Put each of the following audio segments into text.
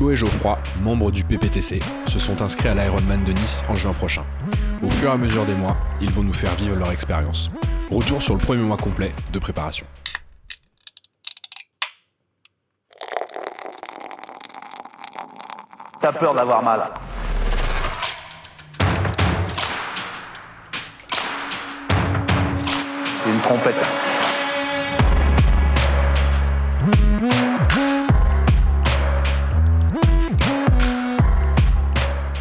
Thibaut et Geoffroy, membres du PPTC, se sont inscrits à l'Ironman de Nice en juin prochain. Au fur et à mesure des mois, ils vont nous faire vivre leur expérience. Retour sur le premier mois complet de préparation. T'as peur d'avoir mal. Une trompette.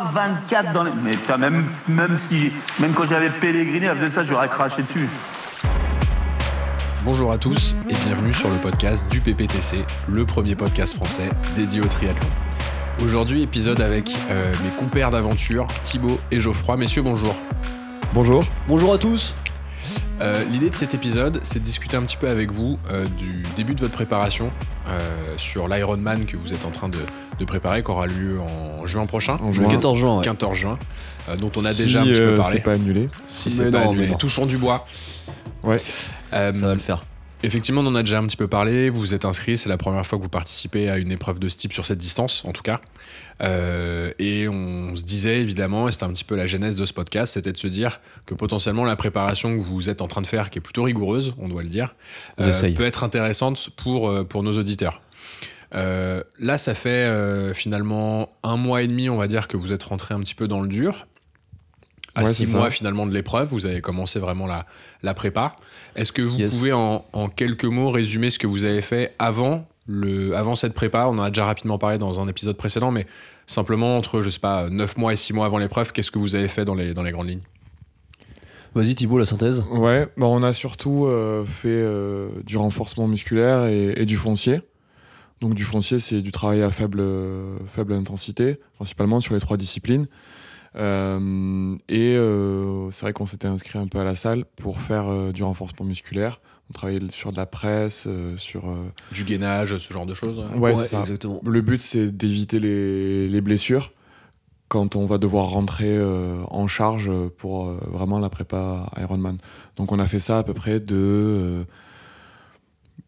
24 dans les. Mais putain, même, même, si, même quand j'avais pèleriné, avec ça, j'aurais craché dessus. Bonjour à tous et bienvenue sur le podcast du PPTC, le premier podcast français dédié au triathlon. Aujourd'hui, épisode avec euh, mes compères d'aventure, Thibaut et Geoffroy. Messieurs, bonjour. Bonjour. Bonjour à tous. Euh, l'idée de cet épisode, c'est de discuter un petit peu avec vous euh, du début de votre préparation sur l'Ironman que vous êtes en train de, préparer, qui aura lieu en juin prochain. En juin. 14 juin. 14 juin, dont on a déjà un petit peu parlé. c'est pas annulé. Si c'est pas annulé. Touchons du bois. Ouais. Ça va le faire. Effectivement, on en a déjà un petit peu parlé. Vous vous êtes inscrit, c'est la première fois que vous participez à une épreuve de ce type sur cette distance, en tout cas. Euh, et on se disait évidemment, et c'était un petit peu la genèse de ce podcast, c'était de se dire que potentiellement la préparation que vous êtes en train de faire, qui est plutôt rigoureuse, on doit le dire, euh, peut être intéressante pour, euh, pour nos auditeurs. là, ça fait finalement un mois et demi, on va dire, que vous êtes rentré un petit peu dans le dur. À six mois finalement de l'épreuve, vous avez commencé vraiment la, la prépa. Est-ce que vous pouvez en, en, quelques mots résumer ce que vous avez fait avant, le, avant cette prépa? On en a déjà rapidement parlé dans un épisode précédent, mais simplement entre, je sais pas, 9 mois et 6 mois avant l'épreuve, qu'est-ce que vous avez fait dans les, dans les grandes lignes? Vas-y Thibault, la synthèse. Ouais, bah on a surtout euh, fait euh, du renforcement musculaire et, et, du foncier. Donc du foncier, c'est du travail à faible, faible intensité, principalement sur les trois disciplines. Euh, et euh, c'est vrai qu'on s'était inscrit un peu à la salle pour faire euh, du renforcement musculaire. On travaillait sur de la presse, sur. Du gainage, ce genre de choses Ouais, c'est ça. Exactement. Le but, c'est d'éviter les, les, blessures quand on va devoir rentrer en charge pour vraiment la prépa Ironman. Donc on a fait ça à peu près de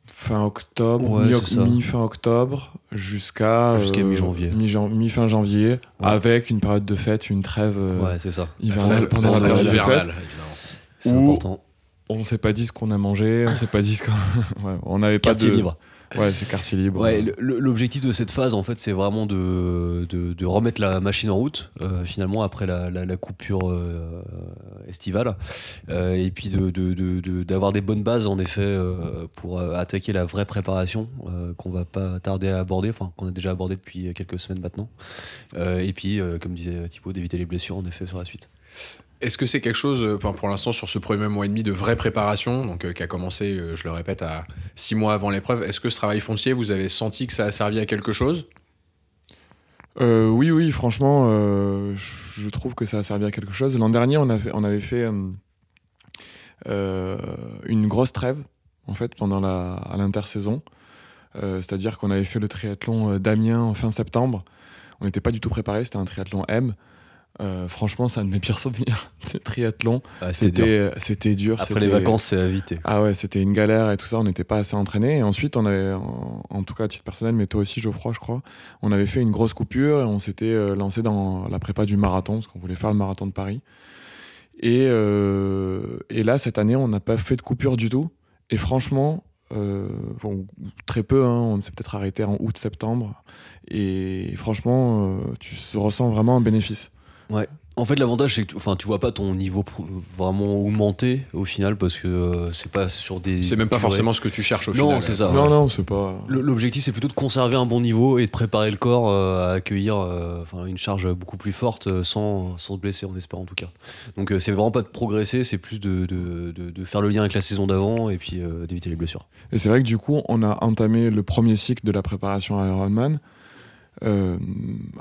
fin octobre, mi-fin octobre, jusqu'à jusqu'à euh, mi-janvier. Mi-fin janvier, avec une période de fête, une trève euh, ouais, c'est ça. hivernale pendant la période de fête. C'est important. On s'est pas dit ce qu'on a mangé, on s'est pas dit ce qu'on. ouais, on n'avait pas de. libre. Ouais, c'est quartier libre. Ouais, L'objectif de cette phase, en fait, c'est vraiment de, de, remettre la machine en route, euh, finalement, après la, la, coupure euh, estivale. Euh, et puis d'avoir de, des bonnes bases, en effet, pour attaquer la vraie préparation qu'on va pas tarder à aborder, enfin, qu'on a déjà abordé depuis quelques semaines maintenant. et puis, comme disait Thibaut, d'éviter les blessures, en effet, sur la suite. Est-ce que c'est quelque chose, euh, pour l'instant, sur ce premier mois et demi de vraie préparation, donc euh, qui a commencé, euh, je le répète, à six mois avant l'épreuve, est-ce que ce travail foncier, vous avez senti que ça a servi à quelque chose? Oui, oui, franchement, je trouve que ça a servi à quelque chose. L'an dernier, on, avait fait une grosse trêve, en fait, pendant à l'intersaison. C'est-à-dire qu'on avait fait le triathlon d'Amiens en fin septembre. On n'était pas du tout préparé, c'était un triathlon M. Euh, franchement, c'est un de mes pires souvenirs. Triathlon. Ah, c'était c'était dur. Après les vacances, c'est à éviter. Ah ouais, c'était une galère et tout ça. On n'était pas assez entraîné. Et ensuite, on avait, en, tout cas à titre personnel, mais toi aussi, Geoffroy, je crois, on avait fait une grosse coupure et on s'était euh, lancé dans la prépa du marathon parce qu'on voulait faire le marathon de Paris. Et, euh, et là, cette année, on n'a pas fait de coupure du tout. Et franchement, très peu. Hein, on s'est peut-être arrêté en août-septembre. Et franchement, tu ressens vraiment un bénéfice. Ouais. En fait, l'avantage, c'est que enfin, tu vois pas ton niveau vraiment augmenter au final parce que euh, c'est pas sur des. C'est même pas forcément ce que tu cherches au final. Non, c'est ça. Non, non, c'est pas. L'objectif, c'est plutôt de conserver un bon niveau et de préparer le corps euh, à accueillir euh, une charge beaucoup plus forte sans, sans se blesser, on espère en tout cas. Donc, c'est vraiment pas de progresser, c'est plus de, de, de, faire le lien avec la saison d'avant et puis d'éviter les blessures. Et c'est vrai que du coup, on a entamé le premier cycle de la préparation à Ironman euh,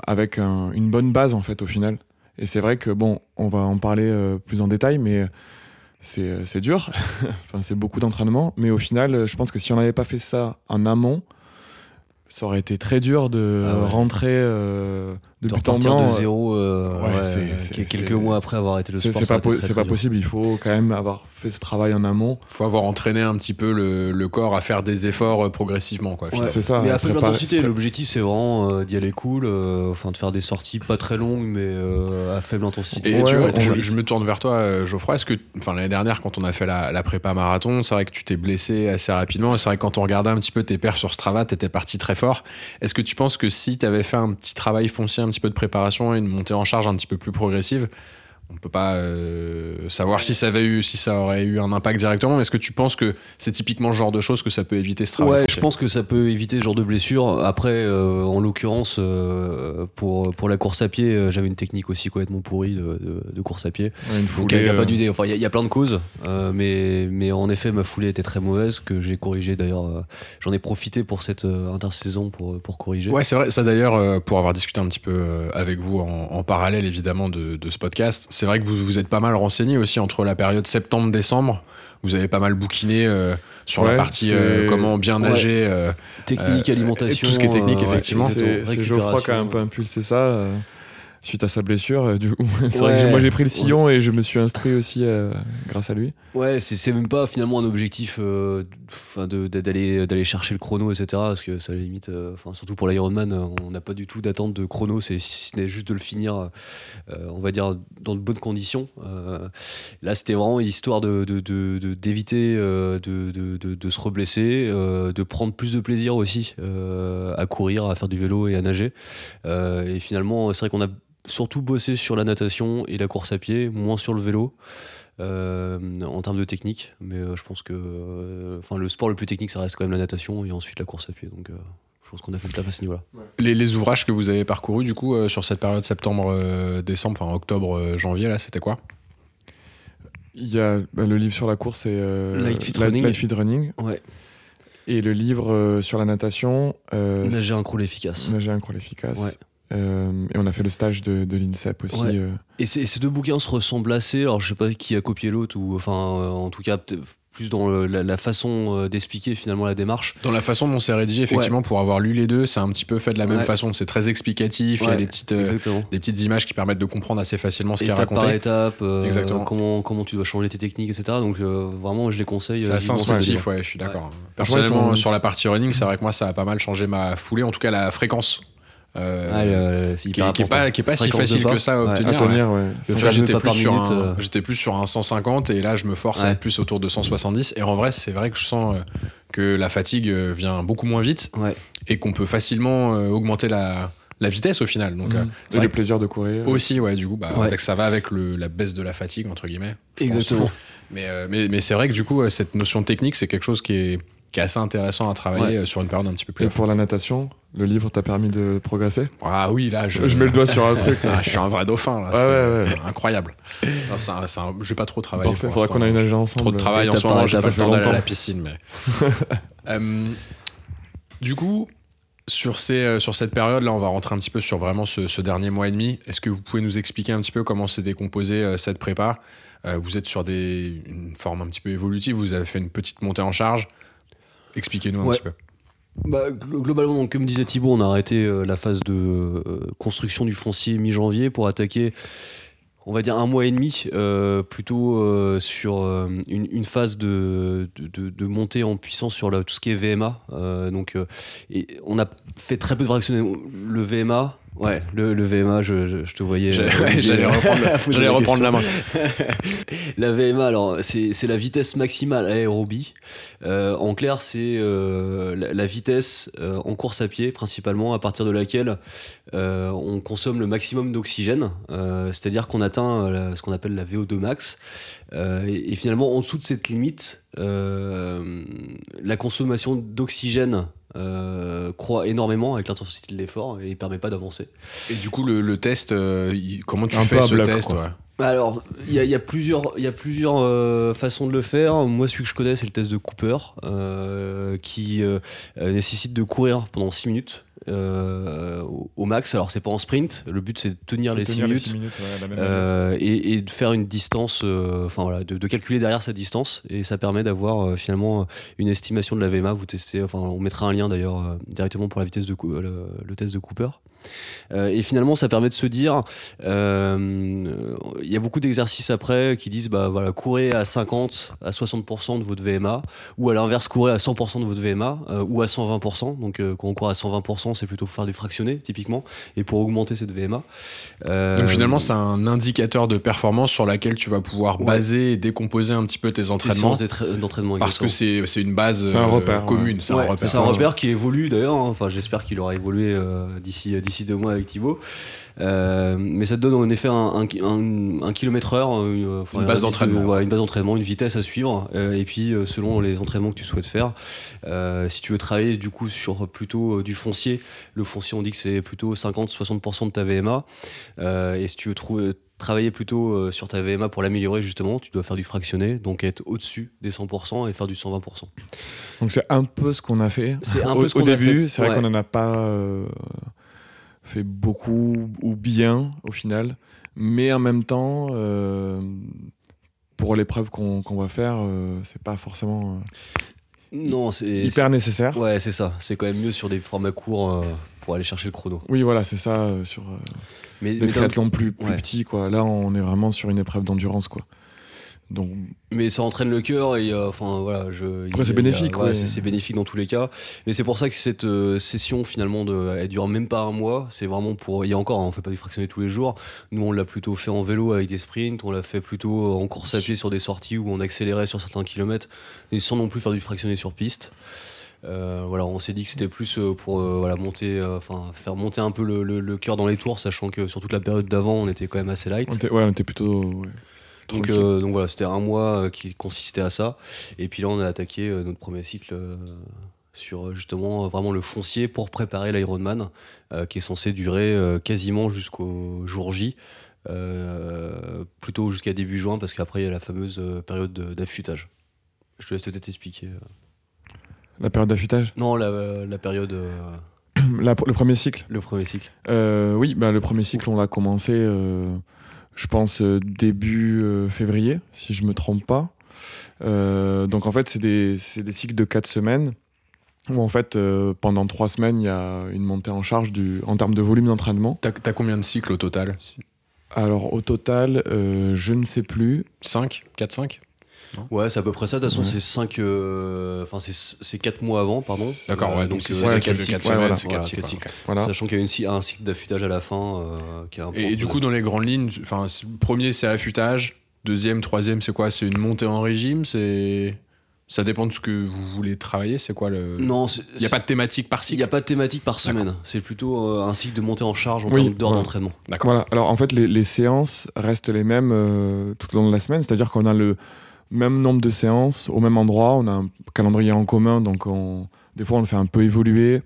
avec un- une bonne base en fait au final. Et c'est vrai que bon, on va en parler euh, plus en détail, mais c'est c'est dur. enfin, c'est beaucoup d'entraînement, mais au final, euh, je pense que si on n'avait pas fait ça en amont, ça aurait été très dur de Ah ouais. rentrer euh, de de but en blanc. de zéro euh, ouais, ouais, c'est- c'est- quelques c'est- mois après avoir arrêté le C'est sport. c'est pas, été po- pas possible, il faut quand même avoir fait ce travail en amont. faut avoir entraîné un petit peu le, le corps à faire des efforts euh, progressivement. Quoi, Ouais. C'est ça, Mais à à faible préparer- intensité, pré- l'objectif c'est vraiment euh, d'y aller cool, euh, enfin de faire des sorties pas très longues mais euh, à faible intensité. Et Ouais, tu vois, on je, me tourne vers toi, Geoffroy. Est-ce que, enfin, l'année dernière, quand on a fait la, la prépa marathon, c'est vrai que tu t'es blessé assez rapidement. Et c'est vrai que quand on regardait un petit peu tes perfs sur Strava, t'étais parti très fort. Est-ce que tu penses que si t'avais fait un petit travail foncier, un petit peu de préparation et une montée en charge un petit peu plus progressive, on peut pas euh, savoir si ça avait eu, si ça aurait eu un impact directement. Mais est-ce que tu penses que c'est typiquement le genre de choses que ça peut éviter ce travail Ouais, je pense que ça peut éviter ce genre de blessure. Après, euh, en l'occurrence, euh, pour, pour la course à pied, euh, j'avais une technique aussi complètement pourrie de, de- de course à pied. Ouais, une Donc foulée, il n'y a, pas d'idée. Enfin, il y, a- il y a plein de causes, euh, mais, mais en effet, ma foulée était très mauvaise, que j'ai corrigé d'ailleurs. euh, J'en ai profité pour cette euh, intersaison pour, pour corriger. Ouais, c'est vrai. Ça d'ailleurs, euh, pour avoir discuté un petit peu avec vous en, en parallèle évidemment de, de ce podcast, c'est vrai que vous vous êtes pas mal renseigné aussi entre la période septembre-décembre. Vous avez pas mal bouquiné euh, sur la partie c'est- euh, comment bien Ouais. nager. euh, Technique, Euh, alimentation. tout ce qui est technique, effectivement. C'est c'est Geoffroy qui a un peu impulsé ça euh, suite à sa blessure. euh, du coup, c'est vrai que moi j'ai pris le sillon et je me suis instruit aussi euh, grâce à lui. Ouais, c'est même pas finalement un objectif euh, d'aller d'aller chercher le chrono, etc. Parce que ça limite, euh, surtout pour l'Ironman, on n'a pas du tout d'attente de chrono, c'est si ce n'est juste de le finir, on va dire, dans de bonnes conditions. Là, c'était vraiment histoire d'éviter de, de, de- de se reblesser, de prendre plus de plaisir aussi à courir, à faire du vélo et à nager. Et finalement, c'est vrai qu'on a surtout bossé sur la natation et la course à pied, moins sur le vélo euh, en termes de technique. Mais euh, je pense que euh, enfin, le sport le plus technique, ça reste quand même la natation et ensuite la course à pied. Donc euh, je pense qu'on a fait le taf à ce niveau-là. les, les ouvrages que vous avez parcourus du coup euh, sur cette période septembre-décembre, enfin octobre-janvier là, c'était quoi? Il y a bah, le livre sur la course et euh, Light Fit Running. Light Fit Running. Ouais, Et le livre euh, sur la natation. euh, nager un crawl efficace. Nager un crawl efficace. Ouais. Euh, et on a fait le stage de, de l'INSEP aussi. Ouais. euh. Et ces, deux bouquins se ressemblent assez. Alors, je sais pas qui a copié l'autre, ou enfin, euh, en tout cas, plus dans le- la, la façon d'expliquer finalement la démarche. Dans la façon dont c'est rédigé, effectivement, pour avoir lu les deux, c'est un petit peu fait de la même Ouais. façon. C'est très explicatif. Il y a des petites, euh, des petites images qui permettent de comprendre assez facilement ce qui est étape par raconté. étape, euh, Exactement. Comment, comment tu dois changer tes techniques, etc. Donc, euh, vraiment, je les conseille. C'est assez instructif, ouais, je suis d'accord. Personnellement, sur la partie running, c'est vrai que moi, ça a pas mal changé ma foulée, en tout cas la fréquence. Euh, Ah, euh, qui, qui est pas, qui est pas si facile que ça à Ouais. obtenir. ouais. J'étais plus, un, euh. j'étais plus sur un 150 et là, je me force à être plus autour de 170. Et en vrai, c'est vrai que je sens euh, que la fatigue vient beaucoup moins vite Ouais. et qu'on peut facilement augmenter la, la vitesse au final. Donc, c'est Et le plaisir de courir. Aussi, ouais, du coup, bah, ça va avec le, la baisse de la fatigue, entre guillemets. pense. Exactement. Mais, mais, mais c'est vrai que du coup, cette notion de technique, c'est quelque chose qui est, qui est assez intéressant à travailler Ouais. euh, sur une période un petit peu plus. Et pour la natation, le livre t'a permis de progresser? Ah oui, là, je, Je mets le doigt sur un truc. là. Ah, je suis un vrai dauphin, là. Ouais, c'est ouais, ouais. incroyable. Non, c'est un- c'est un- J'ai pas trop travaillé. Parfait, faudra qu'on aille nager ensemble. Trop de travail en ce moment, j'ai pas le temps d'aller à la piscine. Mais... Euh, du coup, sur, ces, euh, sur cette période-là, on va rentrer un petit peu sur vraiment ce, ce dernier mois et demi. Est-ce que vous pouvez nous expliquer un petit peu comment s'est décomposé euh, cette prépa? Vous êtes sur des, une forme un petit peu évolutive, vous avez fait une petite montée en charge. Expliquez-nous un Ouais. petit peu. Bah, glo- globalement, donc, comme disait Thibaut, on a arrêté euh, la phase de euh, construction du foncier mi-janvier pour attaquer, on va dire, un mois et demi, euh, plutôt sur une, une phase de, de, montée en puissance sur la- tout ce qui est VMA. Donc, et on a fait très peu de fractionner. Le VMA, ouais, le, le VMA, je, je- je te voyais. J'allais euh, ouais, reprendre, la reprendre la main. la VMA, alors c'est la vitesse maximale aérobie. Euh, en clair, c'est euh, la, la vitesse euh, en course à pied, principalement, à partir de laquelle on consomme le maximum d'oxygène. C'est-à-dire qu'on atteint la- ce qu'on appelle la VO2 max. Et, et finalement, en dessous de cette limite, euh, la consommation d'oxygène euh, croît énormément avec l'intensité de l'effort et ne permet pas d'avancer. Et du coup, le, le test, euh, il- comment tu Un fais ce bloc, test ouais Alors, il y a, il y a plusieurs, il y a plusieurs euh, façons de le faire. Moi, celui que je connais, c'est le test de Cooper, euh, qui nécessite de courir pendant 6 minutes. Euh, au, max. Alors c'est pas en sprint, le but c'est de tenir les 6 tenir minutes. ouais. Euh, et, et de faire une distance, euh, enfin voilà, de, de calculer derrière sa distance, et ça permet d'avoir finalement une estimation de la VMA. Vous testez, enfin on mettra un lien d'ailleurs directement pour la vitesse de le test de Cooper. Euh, et finalement, ça permet de se dire, euh, il y a beaucoup d'exercices après qui disent, bah voilà, courez à 50, à 60% de votre VMA, ou à l'inverse, courez à 100% de votre VMA, euh, ou à 120%. Donc euh, quand on court à 120%, c'est plutôt faire du fractionné typiquement, et pour augmenter cette VMA. Euh, Donc finalement, c'est un indicateur de performance sur laquelle tu vas pouvoir Ouais. baser et décomposer un petit peu tes entraînements. d'entraînement. Parce que c'est c'est une base C'est un euh, repère, commune. ouais. C'est un Ouais, repère. c'est un repère qui évolue d'ailleurs. hein. Enfin, j'espère qu'il aura évolué euh, d'ici d'ici deux mois avec Thibaut. Euh, mais ça te donne en effet un, un, un- un kilomètre heure, une, enfin, Une base d'entraînement. ouais, une base d'entraînement, une vitesse à suivre. euh, et puis euh, selon les entraînements que tu souhaites faire, euh, si tu veux travailler du coup sur plutôt euh, du foncier, le foncier on dit que c'est plutôt 50-60% de ta VMA. Euh, et si tu veux trouver travailler plutôt euh, sur ta VMA pour l'améliorer justement, tu dois faire du fractionné, donc être au-dessus des 100% et faire du 120%. Donc c'est un peu ce qu'on a fait. C'est un au, peu ce qu'on a début. fait. C'est vrai Ouais. qu'on n'en a pas euh, fait beaucoup ou bien au final, mais en même temps, euh, pour l'épreuve qu'on va faire, euh, c'est pas forcément Non, euh, c'est hyper nécessaire. Ouais, c'est ça. C'est quand même mieux sur des formats courts euh, pour aller chercher le chrono. Oui, voilà, c'est ça sur Mais, des mais, triathlons plus, plus ouais. petits quoi. Là, on est vraiment sur une épreuve d'endurance quoi. Donc mais ça entraîne le cœur et euh, enfin voilà, je. C'est bénéfique, ouais, ouais. c'est- bénéfique dans tous les cas. Et c'est pour ça que cette euh, session finalement, de, elle dure même pas un mois. C'est vraiment pour. Il y a encore, hein, on fait pas du fractionné tous les jours. Nous, on l'a plutôt fait en vélo avec des sprints. On l'a fait plutôt en course à pied sur des sorties où on accélérait sur certains kilomètres, et sans non plus faire du fractionné sur piste. Euh, voilà, on s'est dit que c'était plus euh, pour euh, voilà, monter, euh, faire monter un peu le, le- le cœur dans les tours, sachant que sur toute la période d'avant, on était quand même assez light. on était, ouais, on était plutôt ouais, Donc, euh, donc voilà, c'était un mois euh, qui consistait à ça. Et puis là, on a attaqué euh, notre premier cycle sur justement vraiment le foncier pour préparer l'Ironman, qui est censé durer quasiment jusqu'au jour J, plutôt jusqu'à début juin, parce qu'après, il y a la fameuse période de- d'affûtage. Je te laisse peut-être expliquer. la période d'affûtage? Non, la, la période, euh, La- le premier cycle? le premier cycle. Euh, oui, bah, le premier cycle, on l'a commencé, euh, je pense, euh, début euh, février, si je me trompe pas. Euh, donc en fait, c'est des, des cycles de 4 semaines, où en fait, pendant 3 semaines, il y a une montée en charge du, en termes de volume d'entraînement. T'as t'as combien de cycles au total? Alors au total, euh, je ne sais plus. 5 4, 5 Ouais, c'est à peu près ça. De toute façon, c'est 5, enfin, c'est c'est 4 mois avant, pardon. D'accord, Euh, ouais, donc c'est euh, ça c'est qui est quatre de cycles. 4 ouais, semaines, voilà. c'est Voilà, 4 cycles. Sachant qu'il y a un cycle d'affûtage à la fin euh, qui est un Et, et du coup, dans les grandes lignes, premier c'est affûtage, deuxième, troisième, c'est quoi? C'est une montée en régime? C'est ça dépend de ce que vous voulez travailler? C'est quoi le non, Il n'y a pas de thématique par il cycle. n'y a pas de thématique par semaine. C'est plutôt euh, un cycle de montée en charge en Oui, termes d'heures voilà. d'entraînement. D'accord. Voilà. Alors en fait, les, les séances restent les mêmes euh, tout au long de la semaine, c'est-à-dire qu'on a le même nombre de séances, au même endroit. On a un calendrier en commun, donc des fois on le fait un peu évoluer.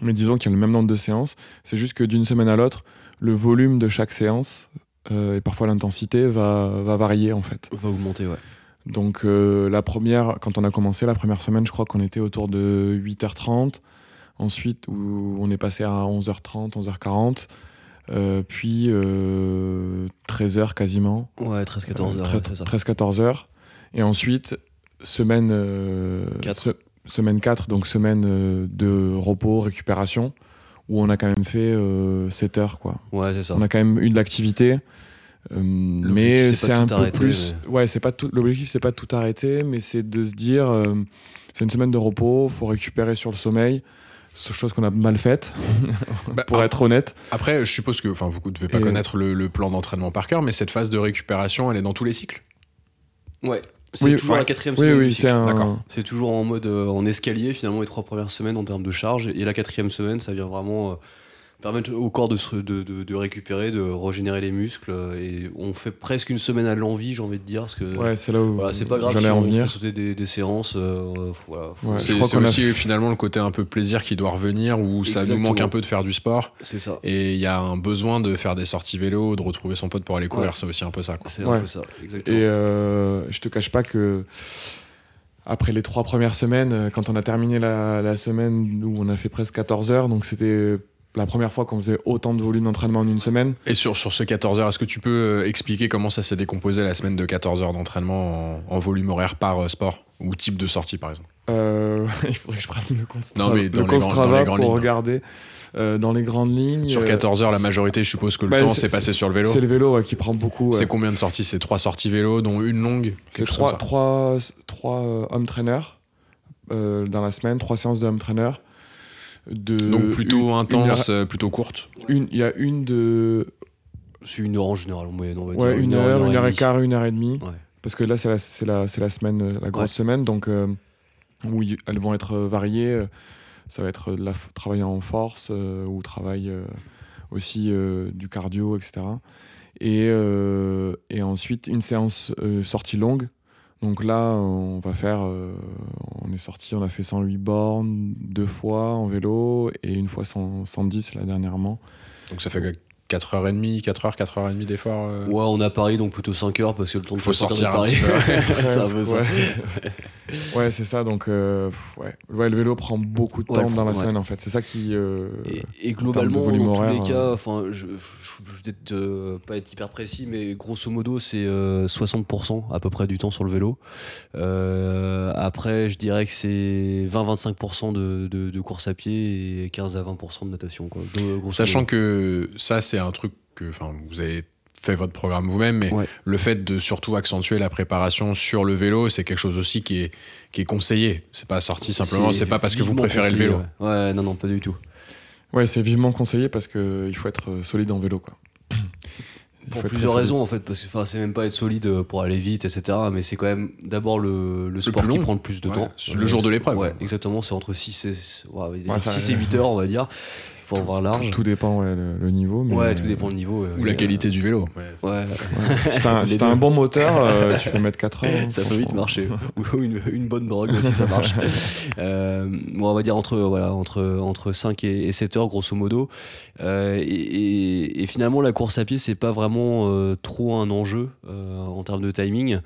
Mais disons qu'il y a le même nombre de séances. C'est juste que d'une semaine à l'autre, le volume de chaque séance euh, et parfois l'intensité va, va, varier en fait. Va augmenter, ouais. Donc euh, la première, quand on a commencé la première semaine, je crois qu'on était autour de 8h30. Ensuite, où on est passé à 11h30, 11h40. Euh, puis 13h quasiment. Ouais, 13-14h. 13-14h. Et ensuite, semaine, euh, Quatre. se- semaine 4, donc semaine euh, de repos, récupération, où on a quand même fait euh, 7 heures. Quoi. Ouais, c'est ça. On a quand même eu de l'activité. euh, mais c'est c'est pas un tout peu arrêter, plus. Ouais, c'est pas tout. L'objectif, c'est pas de tout arrêter, mais c'est de se dire, euh, c'est une semaine de repos, faut récupérer sur le sommeil. C'est chose qu'on a mal faite, Bah, pour ah, être honnête. Après, je suppose que, enfin, vous ne devez pas Et- connaître le, le plan d'entraînement par cœur, mais cette phase de récupération, elle est dans tous les cycles? Ouais. C'est Oui, toujours ouais. la quatrième semaine. oui, un. C'est toujours en mode euh, en escalier finalement les trois premières semaines en termes de charge et la quatrième semaine ça vient vraiment euh, permettre au corps de, se, de, de- de récupérer, de régénérer les muscles euh, et on fait presque une semaine à l'envie j'ai envie de dire parce que Ouais, c'est là où voilà, c'est pas grave si en on venir. fait sauter des, des séances euh, faut- voilà, Ouais, c'est crois c'est qu'on a aussi fait- finalement le côté un peu plaisir qui doit revenir, où ça nous manque un peu de faire du sport. c'est ça Et il y a un besoin de faire des sorties vélo, de retrouver son pote pour aller courir, Ouais. c'est aussi un peu ça. Quoi. c'est Ouais. un peu ça exactement Et euh, je te cache pas que après les trois premières semaines, euh, quand on a terminé la, la semaine où on a fait presque 14 heures, donc c'était la première fois qu'on faisait autant de volume d'entraînement en une semaine. Et sur, sur ce 14 heures, est-ce que tu peux euh, expliquer comment ça s'est décomposé la semaine de 14 heures d'entraînement en, en volume horaire par euh, sport ou type de sortie par exemple? Euh, il faudrait que je prenne le compte Non, mais le dans les grands- dans les grandes pour lignes. regarder euh, dans les grandes lignes. Sur euh, 14 heures, la majorité, je suppose que le bah, temps s'est passé sur le vélo. C'est le vélo ouais, qui prend beaucoup. ouais. C'est combien de sorties? C'est trois sorties vélo, dont une longue? C'est trois, trois, trois home trainers euh, dans la semaine, trois séances de home trainer. De Donc plutôt une- intense, euh, plutôt courte. une heure- une- Il y a une de C'est une heure en général on va ouais, dire. une, heure, une heure et quart, une heure et demie. Ouais. Parce que là, c'est la, c'est la, c'est la semaine, euh, la grosse Ouais. semaine, donc euh, où y- elles vont être euh, variées. Ça va être la travail en force euh, ou travail euh, aussi euh, du cardio, etc. Et, euh, et ensuite, une séance euh, sortie longue. Donc là, on va faire. euh, on est sorti, on a fait 108 bornes deux fois en vélo et une fois 100 110 là dernièrement. Donc ça fait 4h30, 4h, 4h30 d'effort. euh, Ouais, on a Paris, donc plutôt 5 heures parce que le temps de Faut sortir de Paris. ouais. Ouais, c'est ça. Donc, euh, ouais. Ouais, le vélo prend beaucoup de Ouais, temps dans la ouais. semaine, en fait. C'est ça qui. euh, Et, et globalement, dans tous horaire, les cas, euh, enfin, je, je, vais peut-être euh, pas être hyper précis, mais grosso modo, c'est euh, 60% à peu près du temps sur le vélo. Euh, après, je dirais que c'est 20-25% de, de, de course à pied et 15 à 20% de natation. Quoi. De- Sachant modo. que ça, c'est un truc que enfin, vous avez fait votre programme vous-même, mais Ouais. le fait de surtout accentuer la préparation sur le vélo, c'est quelque chose aussi qui est, qui est conseillé. C'est pas sorti simplement, c'est pas parce que vous préférez le vélo. Ouais. Ouais, non, non, pas du tout. Ouais, c'est vivement conseillé parce qu'il faut être euh, solide en vélo, quoi. Il Pour plusieurs raisons en fait, parce que enfin, c'est même pas être solide pour aller vite, etc. Mais c'est quand même d'abord le, le sport qui prend le plus de Ouais, temps. le jour de l'épreuve. Ouais, exactement, c'est entre 6 et, ouais, Ouais, ça- 6 et 8 heures, on va dire. Faut voir large. Tout, tout dépend, ouais, le, le niveau. Mais, ouais, tout dépend le niveau. euh, Ou la qualité du vélo. euh, Ouais, Ouais. Si t'as un, si un bon moteur, euh, tu peux mettre 4 heures. hein, ça peut vite marcher. Ou une, une bonne drogue aussi, ça marche. Euh, bon, on va dire entre, voilà, entre, entre 5 et, et 7 heures, grosso modo. Euh, et, et- et finalement, la course à pied, c'est pas vraiment euh, trop un enjeu euh, en termes de timing.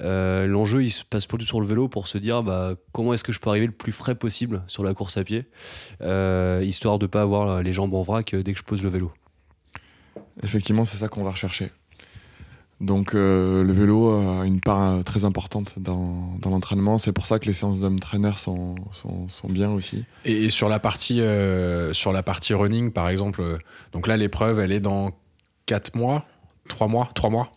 Euh, L'enjeu, il se passe plutôt sur le vélo pour se dire bah, comment est-ce que je peux arriver le plus frais possible sur la course à pied, euh, histoire de pas avoir les jambes en vrac euh, dès que je pose le vélo. Effectivement, c'est ça qu'on va rechercher. Donc, euh, le vélo a une part euh, très importante dans, dans l'entraînement. C'est pour ça que les séances d'home trainer sont, sont, sont bien aussi. Et, et sur la partie euh, sur la partie running, par exemple, euh, donc là l'épreuve, elle est dans 4 mois, 3 mois, 3 mois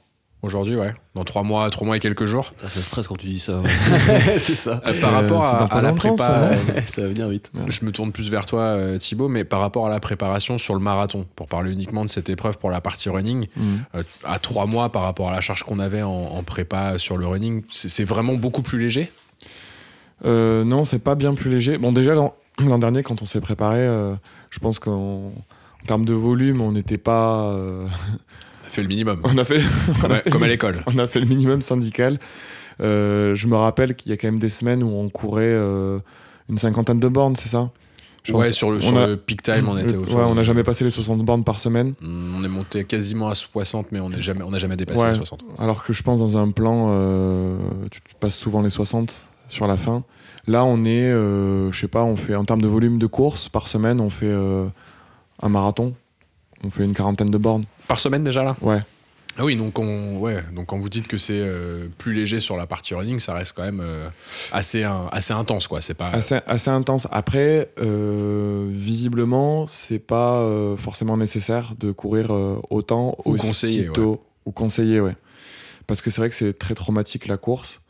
aujourd'hui, ouais, dans 3 mois, 3 mois et quelques jours. Putain, Ça stresse quand tu dis ça. c'est ça. Euh, par rapport à, la prépa, ça, non euh, ça va venir vite. je me tourne plus vers toi, euh, Thibaut, mais par rapport à la préparation sur le marathon, pour parler uniquement de cette épreuve pour la partie running, euh, à 3 mois par rapport à la charge qu'on avait en, en prépa sur le running, c'est vraiment beaucoup plus léger? Euh, non, c'est pas bien plus léger. Bon, déjà, l'an dernier, quand on s'est préparé, euh, je pense qu'en en termes de volume, on n'était pas. On a fait le minimum, on, a fait, on, comme, a à, fait comme à le, l'école. on a fait le minimum syndical. Euh, je me rappelle qu'il y a quand même des semaines où on courait euh, une cinquantaine de bornes, c'est ça? Je Ouais, pense- sur le, sur a- le peak time, on était Ouais, autour on n'a jamais passé les 60 bornes par semaine. On est monté quasiment à 60, mais on n'a jamais, on jamais dépassé Ouais. les 60. Alors que je pense dans un plan, euh, tu passes souvent les 60 sur la fin. Là, on est, je sais pas, on fait en termes de volume de course par semaine, on fait un marathon, on fait une quarantaine de bornes. Par semaine déjà là Ouais. Ah oui, donc, on, ouais, donc quand vous dites que c'est euh, plus léger sur la partie running, ça reste quand même euh, assez, un- assez intense, quoi. C'est pas. Assez, assez intense. Après, euh, visiblement, c'est pas euh, forcément nécessaire de courir euh, autant Ou ouais. ou conseillé, ouais. Parce que c'est vrai que c'est très traumatique la course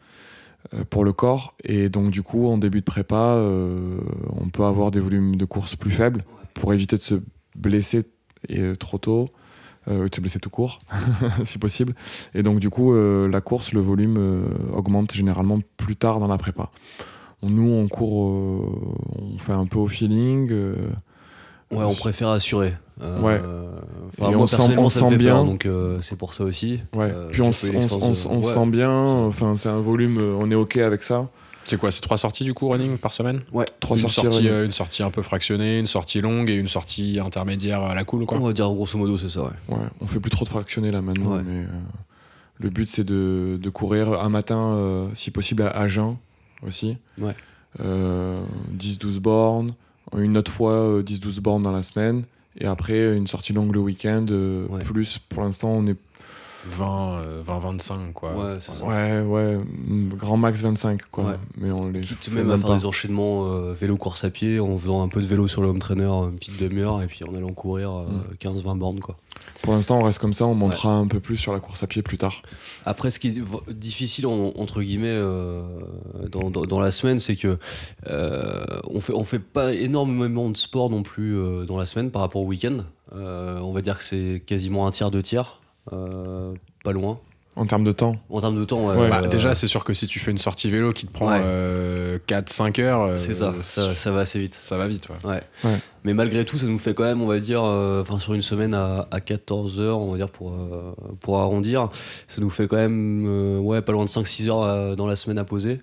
euh, pour le corps et donc du coup en début de prépa, euh, on peut avoir des volumes de course plus faibles pour éviter de se blesser et, euh, trop tôt. euh, se blesser tout court, si possible. Et donc, du coup, euh, la course, le volume euh, augmente généralement plus tard dans la prépa. Nous, on court, on fait un peu au feeling. Ouais, on préfère assurer. Ouais. moi, on sent- on peur, bien. donc c'est pour ça aussi. ouais. Puis on, on, ouais. sent bien. Enfin, c'est un volume. On est ok avec ça. C'est quoi C'est trois sorties du coup running par semaine Ouais, Trois une sorties. sortie, euh, une sortie un peu fractionnée, une sortie longue et une sortie intermédiaire à la cool, quoi. on va dire grosso modo, c'est ça, ouais. Ouais, on fait plus trop de fractionnés là maintenant, Ouais. mais euh, le but c'est de, de courir un matin, euh, si possible à, à jeun, aussi. Ouais. Euh, 10-12 bornes. Une autre fois, euh, 10-12 bornes dans la semaine. Et après, une sortie longue le week-end. euh, Ouais. Plus, pour l'instant, on est 20, euh, 20, 25, quoi. Ouais, c'est ça. Ouais, ouais, mm, grand max 25, quoi. Ouais. Mais on les Quitte même à faire pas. des enchaînements euh, vélo-course à pied en faisant un peu de vélo sur le home trainer une petite demi-heure et puis en allant courir euh, Mm. 15-20 bornes quoi. Pour l'instant, on reste comme ça, on montera un peu plus sur la course à pied plus tard. Après, ce qui est difficile en- entre guillemets euh, dans, dans- dans la semaine, c'est que euh, on fait on fait pas énormément de sport non plus euh, dans la semaine par rapport au week-end. Euh, on va dire que c'est quasiment un tiers, deux tiers, euh, pas loin. En termes de temps, En termes de temps, ouais, Ouais. Bah, euh, déjà, c'est sûr que si tu fais une sortie vélo qui te prend Ouais. 4-5 heures, euh, c'est ça, ça, ça va assez vite. ça va vite. ouais. Ouais. Ouais. Mais malgré tout, ça nous fait quand même, on va dire, euh, enfin sur une semaine à, à 14 heures, on va dire pour, euh, pour arrondir, ça nous fait quand même euh, ouais, pas loin de 5-6 heures euh, dans la semaine à poser.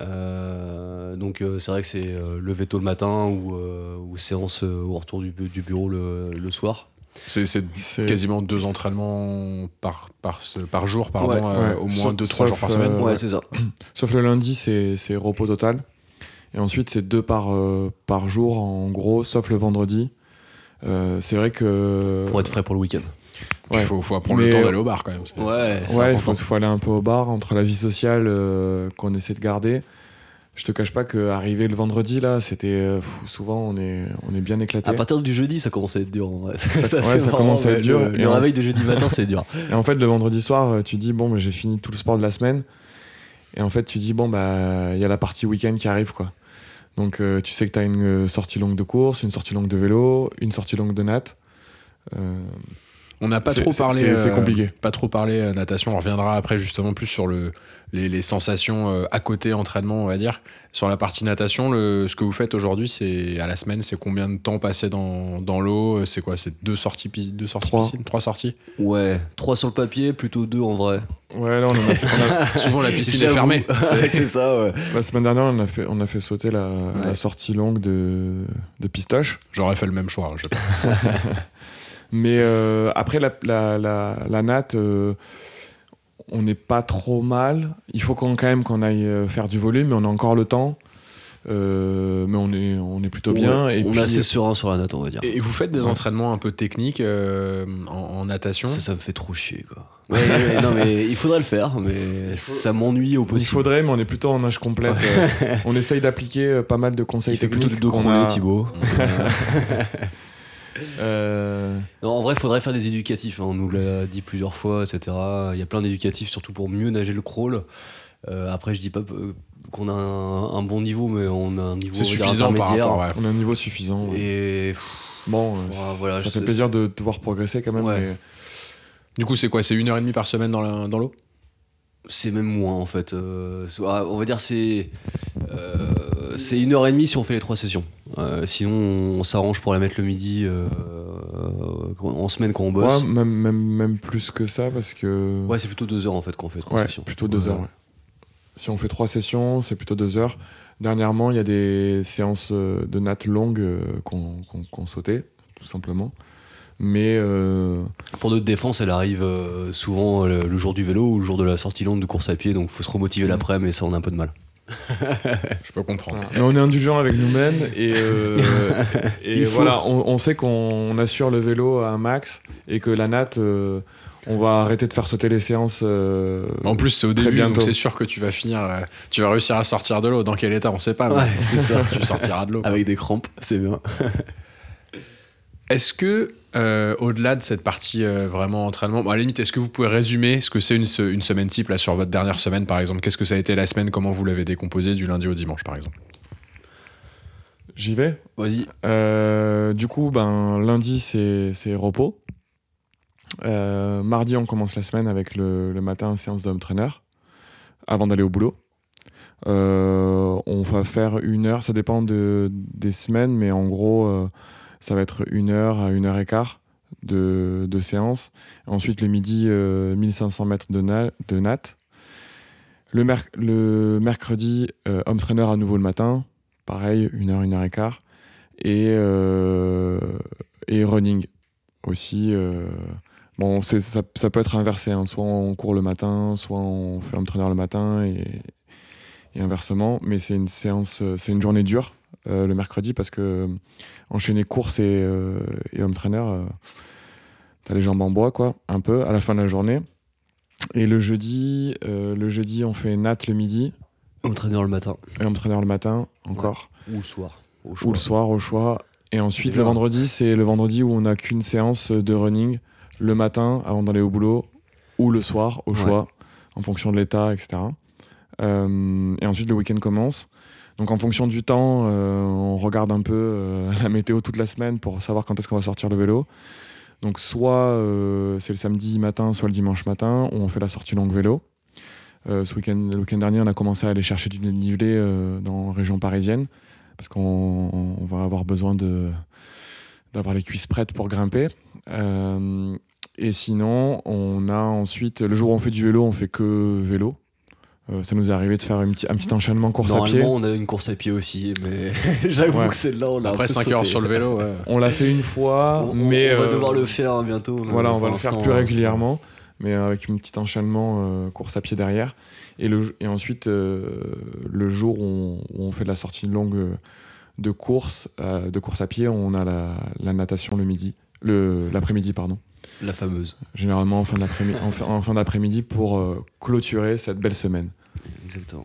Euh, donc euh, c'est vrai que c'est euh, lever tôt le matin ou, euh, ou séance euh, au retour du, bu- du bureau le, le soir. C'est quasiment deux entraînements par, par, ce- par jour, pardon, Ouais. euh, Ouais. au moins Sauf- 2-3 sauf, jours par euh, semaine. ouais, ouais. c'est ça. Sauf le lundi, c'est c'est repos total. Et ensuite, c'est deux par, euh, par jour, en gros, sauf le vendredi. Euh, c'est vrai que. Pour être frais pour le week-end. Il Ouais. faut, faut apprendre Mais- le temps d'aller au bar quand même. Ouais, il faut, faut aller un peu au bar entre la vie sociale euh, qu'on essaie de garder. Je te cache pas qu'arriver le vendredi, là, c'était. euh, souvent, on est, on est bien éclaté. À partir du jeudi, ça commence à être dur. Ça- ouais, ça marrant, commence à être dur. Le, Et le en- réveil de jeudi matin, c'est dur. Et en fait, le vendredi soir, euh, tu dis, bon, bah, j'ai fini tout le sport de la semaine. Et en fait, tu dis, bon, bah, il y a la partie week-end qui arrive, quoi. Donc, euh, tu sais que tu as une sortie longue de course, une sortie longue de vélo, une sortie longue de natte. Euh, On n'a pas trop parlé. c'est- euh, compliqué. Pas trop parlé euh, natation. On reviendra après justement plus sur le, les, les sensations euh, à côté entraînement, on va dire. Sur la partie natation, le, ce que vous faites aujourd'hui, c'est à la semaine, c'est combien de temps passé dans, dans l'eau? C'est quoi? C'est deux sorties, deux sorties Trois. piscine? Trois sorties? Ouais, 3 sur le papier, plutôt 2 en vrai. Ouais, là, on en a fait- on a- Souvent la piscine est fermée. C'est ça, ouais. la semaine dernière, on a fait, on a fait sauter la, Ouais. la sortie longue de, de pistoche. J'aurais fait le même choix. hein, je- Mais euh, après, la, la, la, la natte, euh, on n'est pas trop mal. Il faut quand même qu'on aille euh, faire du volume, mais on a encore le temps. Euh, mais on est, on est plutôt bien. Ouais, et on puis, est assez serein sur la natte, on va dire. Et vous faites des Ouais. entraînements un peu techniques euh, en, en natation Ça, ça me fait trop chier, quoi. Ouais, ouais, ouais, non, mais il faudrait le faire, mais ça m'ennuie au il possible. faudrait, mais on est plutôt en âge complète. Euh, on essaye d'appliquer euh, pas mal de conseils Il fait plutôt techniques. du dos Thibaut. Euh, Non, en vrai, il faudrait faire des éducatifs. hein. On nous l'a dit plusieurs fois, etc. Il y a plein d'éducatifs, surtout pour mieux nager le crawl. Euh, après, je dis pas euh, qu'on a un, un bon niveau, mais on a un niveau suffisant par intermédiaire. rapport. ouais. on a un niveau suffisant. ouais. Et Bon, Ouais, c- voilà, ça fait sais- plaisir de te voir progresser quand même. Ouais. mais- Du coup, c'est quoi C'est une heure et demie par semaine dans la- dans l'eau? C'est même moins en fait. Euh, soit- on va dire c'est euh, c'est une heure et demie si on fait les trois sessions. Euh, sinon, on, s'arrange pour la mettre le midi euh, en semaine quand on bosse. Ouais, même, même, même plus que ça, parce que. Ouais, c'est plutôt deux heures en fait qu'on fait trois Ouais, sessions. plutôt deux heures. ouais. Si on fait trois sessions, c'est plutôt deux heures. Dernièrement, il y a des séances euh, de natte longues euh, qu'on qu'on sautait, tout simplement. Mais euh, Pour notre défense, elle arrive euh, souvent le, jour du vélo ou le jour de la sortie longue de course à pied, donc faut se remotiver Mm. l'après, mais ça on a un peu de mal. Je peux comprendre. Mais on est indulgent avec nous-mêmes et, euh, et voilà, on, on sait qu'on assure le vélo à un max et que la natte, euh, on va arrêter de faire sauter les séances. euh, En plus, c'est au début, donc c'est sûr que tu vas finir, tu vas réussir à sortir de l'eau. Dans quel état, on sait pas. Ouais, c'est ça. tu sortiras de l'eau. Avec des crampes, c'est bien. Est-ce que, euh, au-delà de cette partie euh, vraiment entraînement, bon, à la limite, est-ce que vous pouvez résumer ce que c'est une, se- une semaine type là, sur votre dernière semaine, par exemple? Qu'est-ce que ça a été la semaine? Comment vous l'avez décomposé du lundi au dimanche, par exemple? J'y vais? Vas-y. Euh, du coup, ben, lundi, c'est c'est repos. Euh, mardi, on commence la semaine avec le, le matin, séance d'home trainer, avant d'aller au boulot. Euh, on va faire une heure, ça dépend de, des semaines, mais en gros, euh, ça va être une heure à une heure et quart de, séance. Ensuite, le midi, euh, 1500 mètres de, na- de natte. Le, merc- le mercredi, euh, home trainer à nouveau le matin, pareil, une heure, une heure et quart. Et, euh, running aussi. euh, bon, ça, peut être inversé. hein. Soit on court le matin, soit on fait home trainer le matin et, inversement. Mais euh, c'est une journée dure euh, le mercredi parce que euh, enchaîner course et, euh, et home trainer, euh, t'as les jambes en bois quoi, un peu à la fin de la journée. Et le jeudi, le jeudi on fait nat le midi Entraîneur le matin et home trainer le matin encore ou le soir. Au ou choix. le soir au choix. Et ensuite le vendredi, c'est le vendredi où on n'a qu'une séance de running le matin avant d'aller au boulot ou le soir au Ouais. choix en fonction de l'état, etc. Euh, et ensuite le week-end commence. Donc en fonction du temps, euh, on regarde un peu euh, la météo toute la semaine pour savoir quand est-ce qu'on va sortir le vélo. Donc soit euh, c'est le samedi matin, soit le dimanche matin, où on fait la sortie longue vélo. Ce week-end, le week-end dernier, on a commencé à aller chercher du dénivelé dans la région parisienne parce qu'on on va avoir besoin d'avoir les cuisses prêtes pour grimper. Et sinon, on a ensuite le jour où on fait du vélo, on fait que vélo. Euh, ça nous est arrivé de faire une petit- un petit enchaînement course à pied. Normalement, on a une course à pied aussi, mais j'avoue Ouais. que celle-là, on l'a Après peu 5 sauté. heures sur le vélo, ouais. On l'a fait une fois, On, mais on va euh, devoir le faire hein, bientôt. Voilà, on va le faire plus euh, régulièrement, mais avec un petit enchaînement euh, course à pied derrière. Et, le, et ensuite, euh, le jour où on, où on fait de la sortie longue de course, euh, de course à pied, on a la, la natation le midi, le- l'après-midi, pardon. La fameuse. Généralement en fin d'après-midi, en fin, en fin d'après-midi pour euh, clôturer cette belle semaine. Exactement.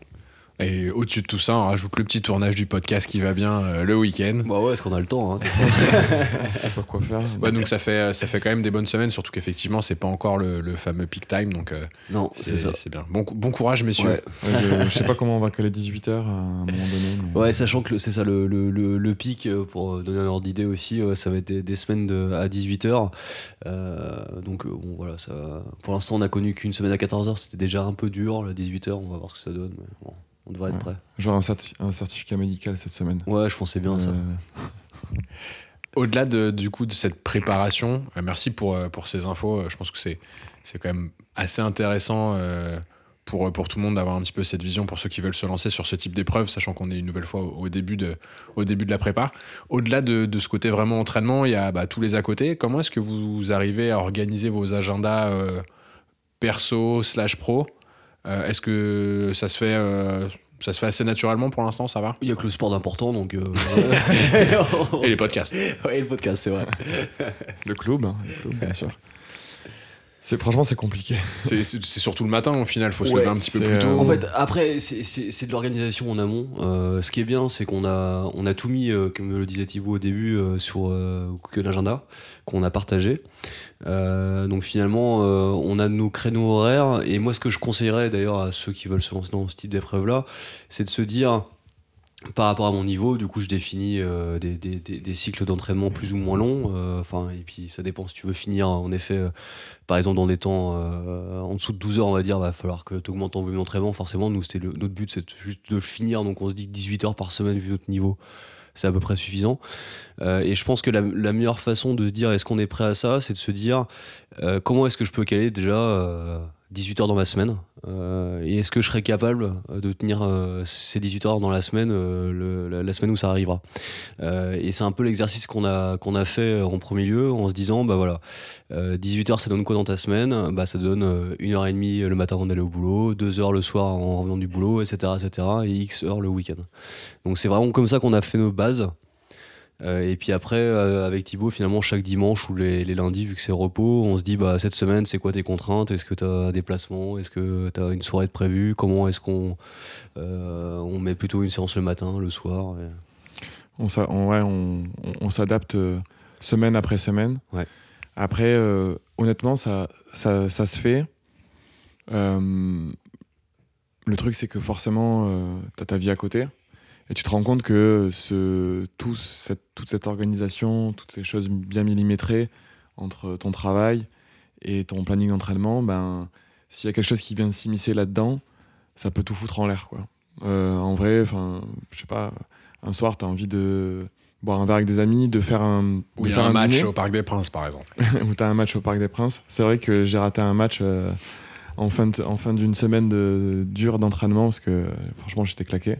Et au-dessus de tout ça, on rajoute le petit tournage du podcast qui va bien euh, le week-end. Bah ouais, est-ce qu'on a le temps hein, C'est pas quoi faire. Ouais, donc ça fait, ça fait quand même des bonnes semaines, surtout qu'effectivement, c'est pas encore le, le fameux peak time, donc euh, Non, c'est c'est ça. c'est bien. Bon, bon courage, messieurs. Ouais. Ouais, je, je sais pas comment on va caler 18h à un moment donné. mais- Ouais, sachant que le- c'est ça le, le, le, le pic, euh, pour donner un ordre d'idée aussi, euh, ça va être des, des semaines de, à 18h. donc euh, bon, voilà, ça, pour l'instant on a connu qu'une semaine à 14h, c'était déjà un peu dur. La 18h, on va voir ce que ça donne, mais bon, on devrait être prêt. Genre un, certi- un certificat médical cette semaine. Ouais, je pensais bien à ça. Euh, Au-delà de, du coup de cette préparation, euh, merci pour, euh, pour ces infos. Je pense que c'est c'est quand même assez intéressant euh, pour, pour tout le monde d'avoir un petit peu cette vision pour ceux qui veulent se lancer sur ce type d'épreuve, sachant qu'on est une nouvelle fois au, au début, de, au début de la prépa. Au-delà de, de ce côté vraiment entraînement, il y a bah, tous les à côté. Comment est-ce que vous arrivez à organiser vos agendas euh, perso slash pro? Euh, Est-ce que ça se fait euh, ça se fait assez naturellement pour l'instant, ça va? Il y a que le sport d'important, donc. euh, Et les podcasts. ouais, le podcast, c'est vrai. Le club, hein, le club, bien sûr. C'est franchement c'est compliqué. C'est surtout le matin au final, faut se Ouais, lever un petit peu plus tôt. euh, En fait, après, c'est- de l'organisation en amont. Euh, ce qui est bien, c'est qu'on a, on a tout mis, euh, comme le disait Thibaut au début, euh, sur euh, Google Agenda, qu'on a partagé. Euh, donc finalement, euh, on a nos créneaux horaires. Et moi, ce que je conseillerais d'ailleurs à ceux qui veulent se lancer dans ce type d'épreuve-là, c'est de se dire, par rapport à mon niveau, du coup, je définis euh, des, cycles d'entraînement plus ou moins longs. euh, Enfin, et puis ça dépend si tu veux finir, en effet, euh, par exemple, dans des temps en dessous de 12 heures, on va dire, va falloir que tu augmentes ton volume d'entraînement. Forcément, nous, notre but, c'est juste de finir. Donc, on se dit que 18 heures par semaine, vu notre niveau, c'est à peu près suffisant. Et je pense que la, meilleure façon de se dire est-ce qu'on est prêt à ça, c'est de se dire comment est-ce que je peux caler déjà 18 heures dans ma semaine Euh, et est-ce que je serais capable euh, de tenir euh, ces 18 heures dans la semaine, la, semaine où ça arrivera? Et c'est un peu l'exercice qu'on a, a fait en premier lieu en se disant bah voilà, euh, 18 heures ça donne quoi dans ta semaine? Bah, Ça donne une heure et demie le matin avant d'aller au boulot, deux heures le soir en revenant du boulot, etc. etc. et X heures le week-end. Donc c'est vraiment comme ça qu'on a fait nos bases. Euh, et puis après, euh, avec Thibaut, finalement, chaque dimanche ou les, les lundis, vu que c'est repos, on se dit bah, cette semaine, c'est quoi tes contraintes? Est-ce que tu as un déplacement? Est-ce que tu as une soirée de prévue Comment est-ce qu'on euh, on met plutôt une séance le matin, le soir et- On, s'a- on- ouais, on, on- on s'adapte semaine après semaine. Ouais. Après, honnêtement, ça, ça, ça se fait. Le truc, c'est que forcément, tu as ta vie à côté. Et tu te rends compte que ce, tout cette, toute cette organisation, toutes ces choses bien millimétrées entre ton travail et ton planning d'entraînement, ben, s'il y a quelque chose qui vient s'immiscer là-dedans, ça peut tout foutre en l'air. quoi. Euh, en vrai, je sais pas, un soir, tu as envie de boire un verre avec des amis, de faire un, Ou de faire un match dîner, au Parc des Princes, par exemple. ou tu as un match au Parc des Princes. C'est vrai que j'ai raté un match euh, en fin de- en fin d'une semaine de, dure d'entraînement parce que franchement, j'étais claqué.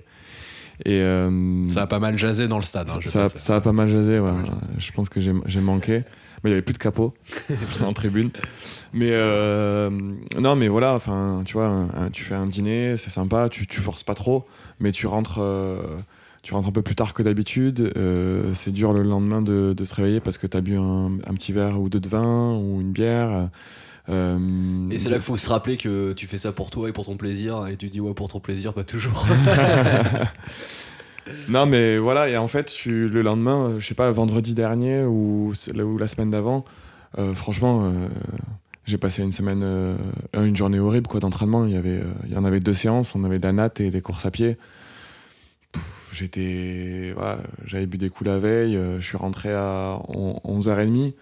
Et euh, Ça a pas mal jasé dans le stade. hein, ça, a- pas te- ça a pas mal jasé, ouais. Je pense que j'ai manqué. Mais il y avait plus de capot. J'étais en tribune. Mais euh, non, mais voilà, enfin, tu vois, un- un- tu fais un dîner, c'est sympa, tu, tu forces pas trop, mais tu rentres, euh, tu rentres un peu plus tard que d'habitude. euh, c'est dur le lendemain de, de se réveiller parce que tu as bu un, un petit verre ou deux de vin ou une bière. Euh, Et c'est là qu'il faut se rappeler que tu fais ça pour toi et pour ton plaisir, et tu dis ouais pour ton plaisir, pas toujours. Non, mais voilà, et en fait, tu- le lendemain, euh, je sais pas, vendredi dernier ou, la semaine d'avant, euh, franchement, euh, j'ai passé une semaine, une journée horrible quoi d'entraînement. Il y avait, il y en avait deux séances, on avait de la natte et des courses à pied. J'étais, voilà, j'avais bu des coups la veille, je suis rentré à on- 11h30.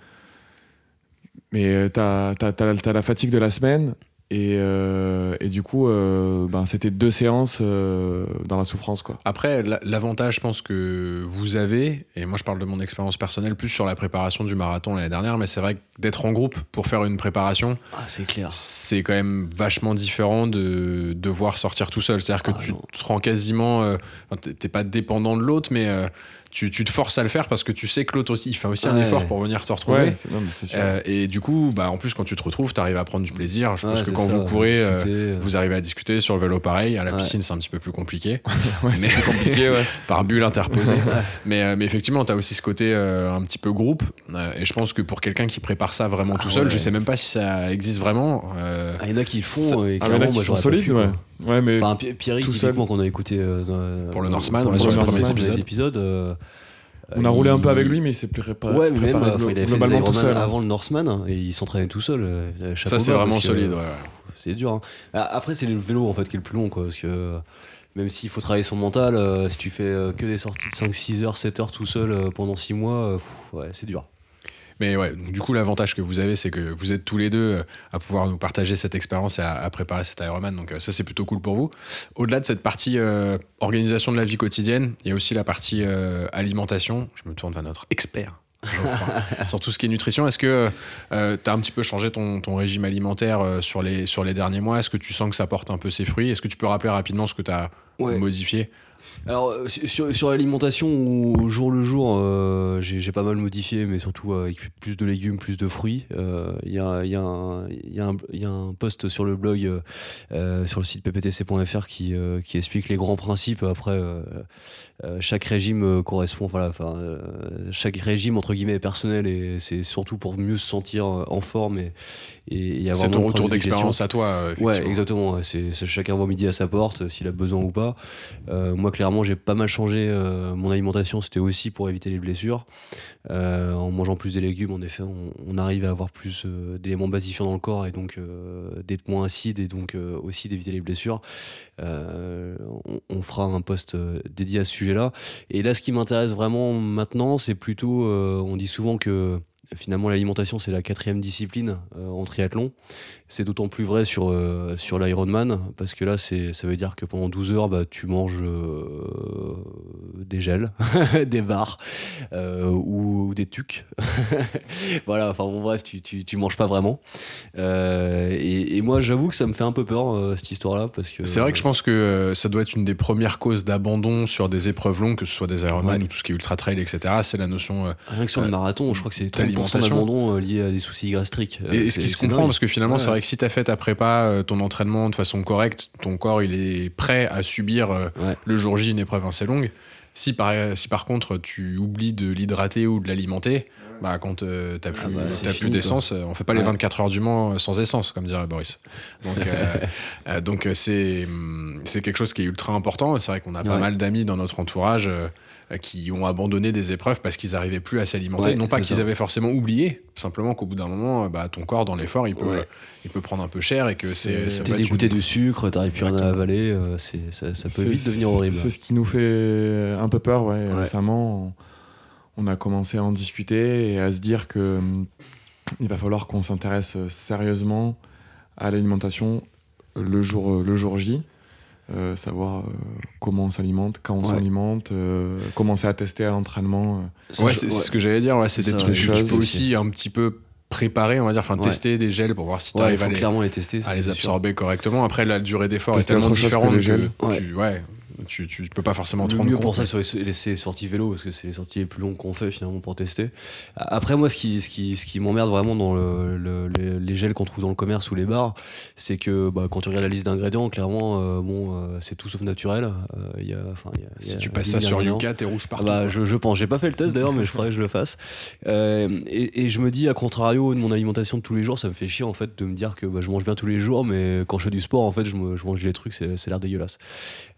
Mais euh, t'as, t'as- t'as- t'as la fatigue de la semaine. Et, euh, et du coup, euh, ben, c'était deux séances euh, dans la souffrance. Quoi. Après, la- l'avantage, je pense que vous avez, et moi je parle de mon expérience personnelle plus sur la préparation du marathon l'année dernière, mais c'est vrai que d'être en groupe pour faire une préparation, ah c'est clair. c'est quand même vachement différent de devoir sortir tout seul. C'est-à-dire que Ah, tu non. te rends quasiment. euh, t'es- T'es pas dépendant de l'autre, mais euh, tu, tu te forces à le faire parce que tu sais que l'autre aussi, il fait aussi un effort pour venir te retrouver. Ouais, non, sûr. Euh, et du coup, bah, en plus, quand tu te retrouves, tu arrives à prendre du plaisir. Je pense que quand ça, vous courez, euh, discuter, euh. vous arrivez à discuter sur le vélo pareil. À la piscine, c'est un petit peu plus compliqué, mais- plus compliqué, ouais. par bulle interposée. mais, mais effectivement, tu as aussi ce côté un petit peu groupe. Et je pense que pour quelqu'un qui prépare ça vraiment tout Ah seul, je sais même pas si ça existe vraiment. Ah, il y en a qui font, et Ah, moi qui sont ouais. Mais Enfin, Pi- Pierrick, tout typiquement, qu'on a écouté euh, dans- Pour le Norseman, ouais, sur les épisode. épisodes. euh, on a euh, roulé un peu il- avec lui, mais il s'est plus préparé. Ouais, mais même, préparé il avait fait des globalement tout Ironman seul. hein. avant le Norseman et il s'entraînait tout seul. euh, ça, c'est vraiment solide. ouais. C'est dur. hein. Ah, Après, c'est le vélo en fait qui est le plus long, quoi. Parce que euh, même s'il faut travailler son mental, euh, si tu fais euh, que des sorties de 5, 6 heures, 7 heures tout seul euh, pendant 6 mois, euh, pff, ouais, c'est dur. Mais ouais, donc, du coup, l'avantage que vous avez, c'est que vous êtes tous les deux euh, à pouvoir nous partager cette expérience et à, à préparer cet Ironman. Donc, euh, ça, c'est plutôt cool pour vous. Au-delà de cette partie euh, organisation de la vie quotidienne, il y a aussi la partie euh, alimentation. Je me tourne vers notre expert. Sur tout ce qui est nutrition, est-ce que tu as un petit peu changé ton, ton régime alimentaire euh, sur, les, sur les derniers mois? Est-ce que tu sens que ça porte un peu ses fruits? Est-ce que tu peux rappeler rapidement ce que tu as Ouais. modifié? Alors, euh, sur, sur- l'alimentation, au jour le jour, euh, j'ai pas mal modifié, mais surtout euh, avec plus de légumes, plus de fruits. Euh, Il y, a, il y, a y, a il y a un post sur le blog, euh, euh, sur le site pptc.fr qui, euh, qui explique les grands principes. Après, euh, euh, chaque régime euh, correspond, voilà, enfin, euh, chaque régime entre guillemets est personnel et c'est surtout pour mieux se sentir euh, en forme et, et, et avoir C'est ton retour de d'expérience à toi, euh, Ouais, effectivement. exactement. ouais. C'est, c'est chacun voit midi à sa porte, euh, s'il a besoin ou pas. Euh, moi, clairement, j'ai pas mal changé euh, mon alimentation. C'était aussi pour éviter les blessures. Euh, en mangeant plus des légumes, en effet, on, arrive à avoir plus euh, d'éléments basifiants dans le corps et donc d'être moins acide et donc aussi d'éviter les blessures. On, on fera un post dédié à ce sujet-là. Et là, ce qui m'intéresse vraiment maintenant, c'est plutôt, on dit souvent que finalement l'alimentation c'est la quatrième discipline euh, en triathlon. C'est d'autant plus vrai sur, euh, sur l'Ironman, parce que là, c'est, ça veut dire que pendant 12 heures, bah, tu manges euh, des gels, des bars euh, ou, ou des tucs. voilà, enfin bon, bref, tu, tu, tu manges pas vraiment. Et, et moi, j'avoue que ça me fait un peu peur, cette histoire-là, parce que. C'est vrai que je pense que ça doit être une des premières causes d'abandon sur des épreuves longues, que ce soit des Ironman Ouais. ou tout ce qui est ultra trail, etc. C'est la notion. Rien que sur le marathon, je crois que c'est 30% d'alimentation. d'abandon euh, lié à des soucis gastriques. Euh, et ce qui se comprend, dingue. parce que finalement, Ouais. c'est vrai que si tu as fait ta prépa, euh, ton entraînement de façon correcte, ton corps il est prêt à subir Ouais. le jour J une épreuve assez longue. Si par, si par contre tu oublies de l'hydrater ou de l'alimenter, bah, quand euh, t'as plus, bah, t'as plus fini, d'essence, on fait pas les Ouais. 24 heures du Mans sans essence, comme dirait Boris. Donc, euh, donc c'est, hum, c'est quelque chose qui est ultra important. C'est vrai qu'on a pas mal d'amis dans notre entourage qui ont abandonné des épreuves parce qu'ils n'arrivaient plus à s'alimenter. Ouais, non pas qu'ils avaient forcément oublié, simplement qu'au bout d'un moment, euh, bah, ton corps dans l'effort, il peut, Ouais. il peut prendre un peu cher et que c'est, T'es dégoûté une- de sucre, t'arrives plus rien à avaler, euh, c'est, ça, ça peut vite devenir horrible. C'est ce qui nous fait un peu peur, ouais. Ouais. Récemment, on, on a commencé à en discuter et à se dire que hum, il va falloir qu'on s'intéresse sérieusement à l'alimentation le jour, le jour J. Euh, savoir euh, comment on s'alimente, quand on Ouais. s'alimente, euh, commencer à tester à l'entraînement. euh. Ouais, c'est ce que j'allais dire. Ouais, c'est des ça, trucs ouais, que tu peux aussi un petit peu préparer, on va dire, enfin Ouais. tester des gels pour voir si tu Ouais, arrives à les, clairement les tester. à les absorber correctement. Après, la durée d'effort est tellement que différente que, tu- ouais, Tu, tu peux pas forcément te rendre mieux compte. pour ça, c'est les, sorties vélo, parce que c'est les sorties les plus longues qu'on fait finalement pour tester. Après, moi, ce qui, ce qui, ce qui m'emmerde vraiment dans le, le- les, les gels qu'on trouve dans le commerce ou les bars, c'est que bah, quand tu regardes la liste d'ingrédients, clairement, euh, bon, euh, c'est tout sauf naturel. Euh, il y a, enfin, il y a- il y Si a tu passes ça sur. Yuka, t'es rouge partout. bah, je, je pense, j'ai pas fait le test d'ailleurs, mais je ferais que je le fasse. Euh, et, et je me dis, à contrario de mon alimentation de tous les jours, ça me fait chier en fait de me dire que bah, je mange bien tous les jours, mais quand je fais du sport, en fait, je, me- je mange des trucs, c'est c'est l'air dégueulasse.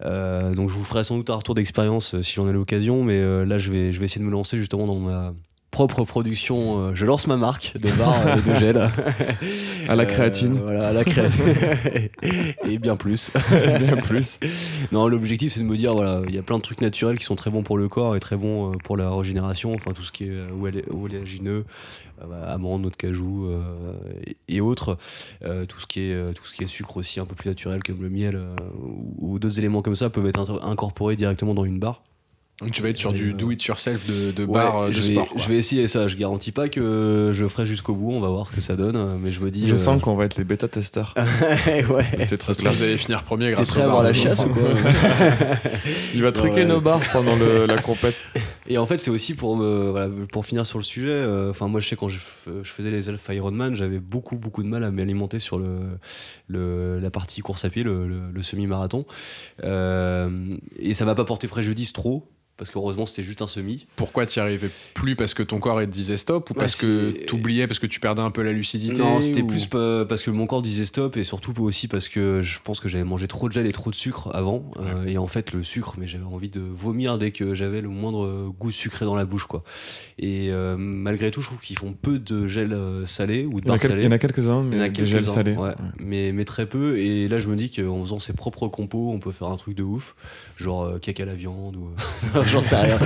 Euh, donc je vous ferai sans doute un retour d'expérience euh, si j'en ai l'occasion, mais euh, là, je vais, je vais essayer de me lancer justement dans ma propre production. euh, je lance ma marque de bar euh, et de gel. À la Euh, créatine. voilà, à la créatine. et bien plus. Bien plus. Non, l'objectif c'est de me dire voilà, il y a plein de trucs naturels qui sont très bons pour le corps et très bons euh, pour la régénération, enfin tout ce qui est euh, olé- oléagineux, euh, bah, amandes, noix de cajou euh, et, autres, Euh, tout ce qui est euh, tout ce qui est sucre aussi un peu plus naturel comme le miel euh, ou, d'autres éléments comme ça peuvent être incorporés directement dans une barre. Donc tu vas être sur Euh, du do it yourself de, de Ouais, bar euh, de je, vais, sport. quoi. je vais essayer ça, je garantis pas que je ferai jusqu'au bout, on va voir ce que ça donne, euh, mais je me dis Je euh, sens qu'on va être les bêta-testeurs. ouais. C'est très clair. vous allez finir premier T'es grâce prêt au à bar avoir la chasse ou Geoffroy. quoi Il va truquer Ouais. nos bars pendant le- la compète. Et en fait, c'est aussi pour me, voilà, pour finir sur le sujet. euh, Enfin, moi, je sais quand je, faisais les Alpha Ironman, j'avais beaucoup, beaucoup de mal à m'alimenter sur le, le- la partie course à pied, le, le- le semi-marathon. Euh, et ça m'a pas porté préjudice trop. Parce qu'heureusement, c'était juste un semi. Pourquoi t'y arrivais plus parce que ton corps il te disait stop ou Ouais, parce que c'est- t'oubliais parce que tu perdais un peu la lucidité Non, c'était ou- plus pa- parce que mon corps disait stop et surtout aussi parce que je pense que j'avais mangé trop de gel et trop de sucre avant. euh, et en fait, le sucre, mais j'avais envie de vomir dès que j'avais le moindre euh, goût sucré dans la bouche, quoi. Et euh, malgré tout, je trouve qu'ils font peu de gel euh, salé ou de Il y en a barres salées. il y en a quelques-uns, Il y en a mais des gels salés. ouais, Mais, mais très peu. Et là, je me dis qu'en faisant ses propres compos, on peut faire un truc de ouf. Genre euh, caca à la viande ou. J'en sais rien.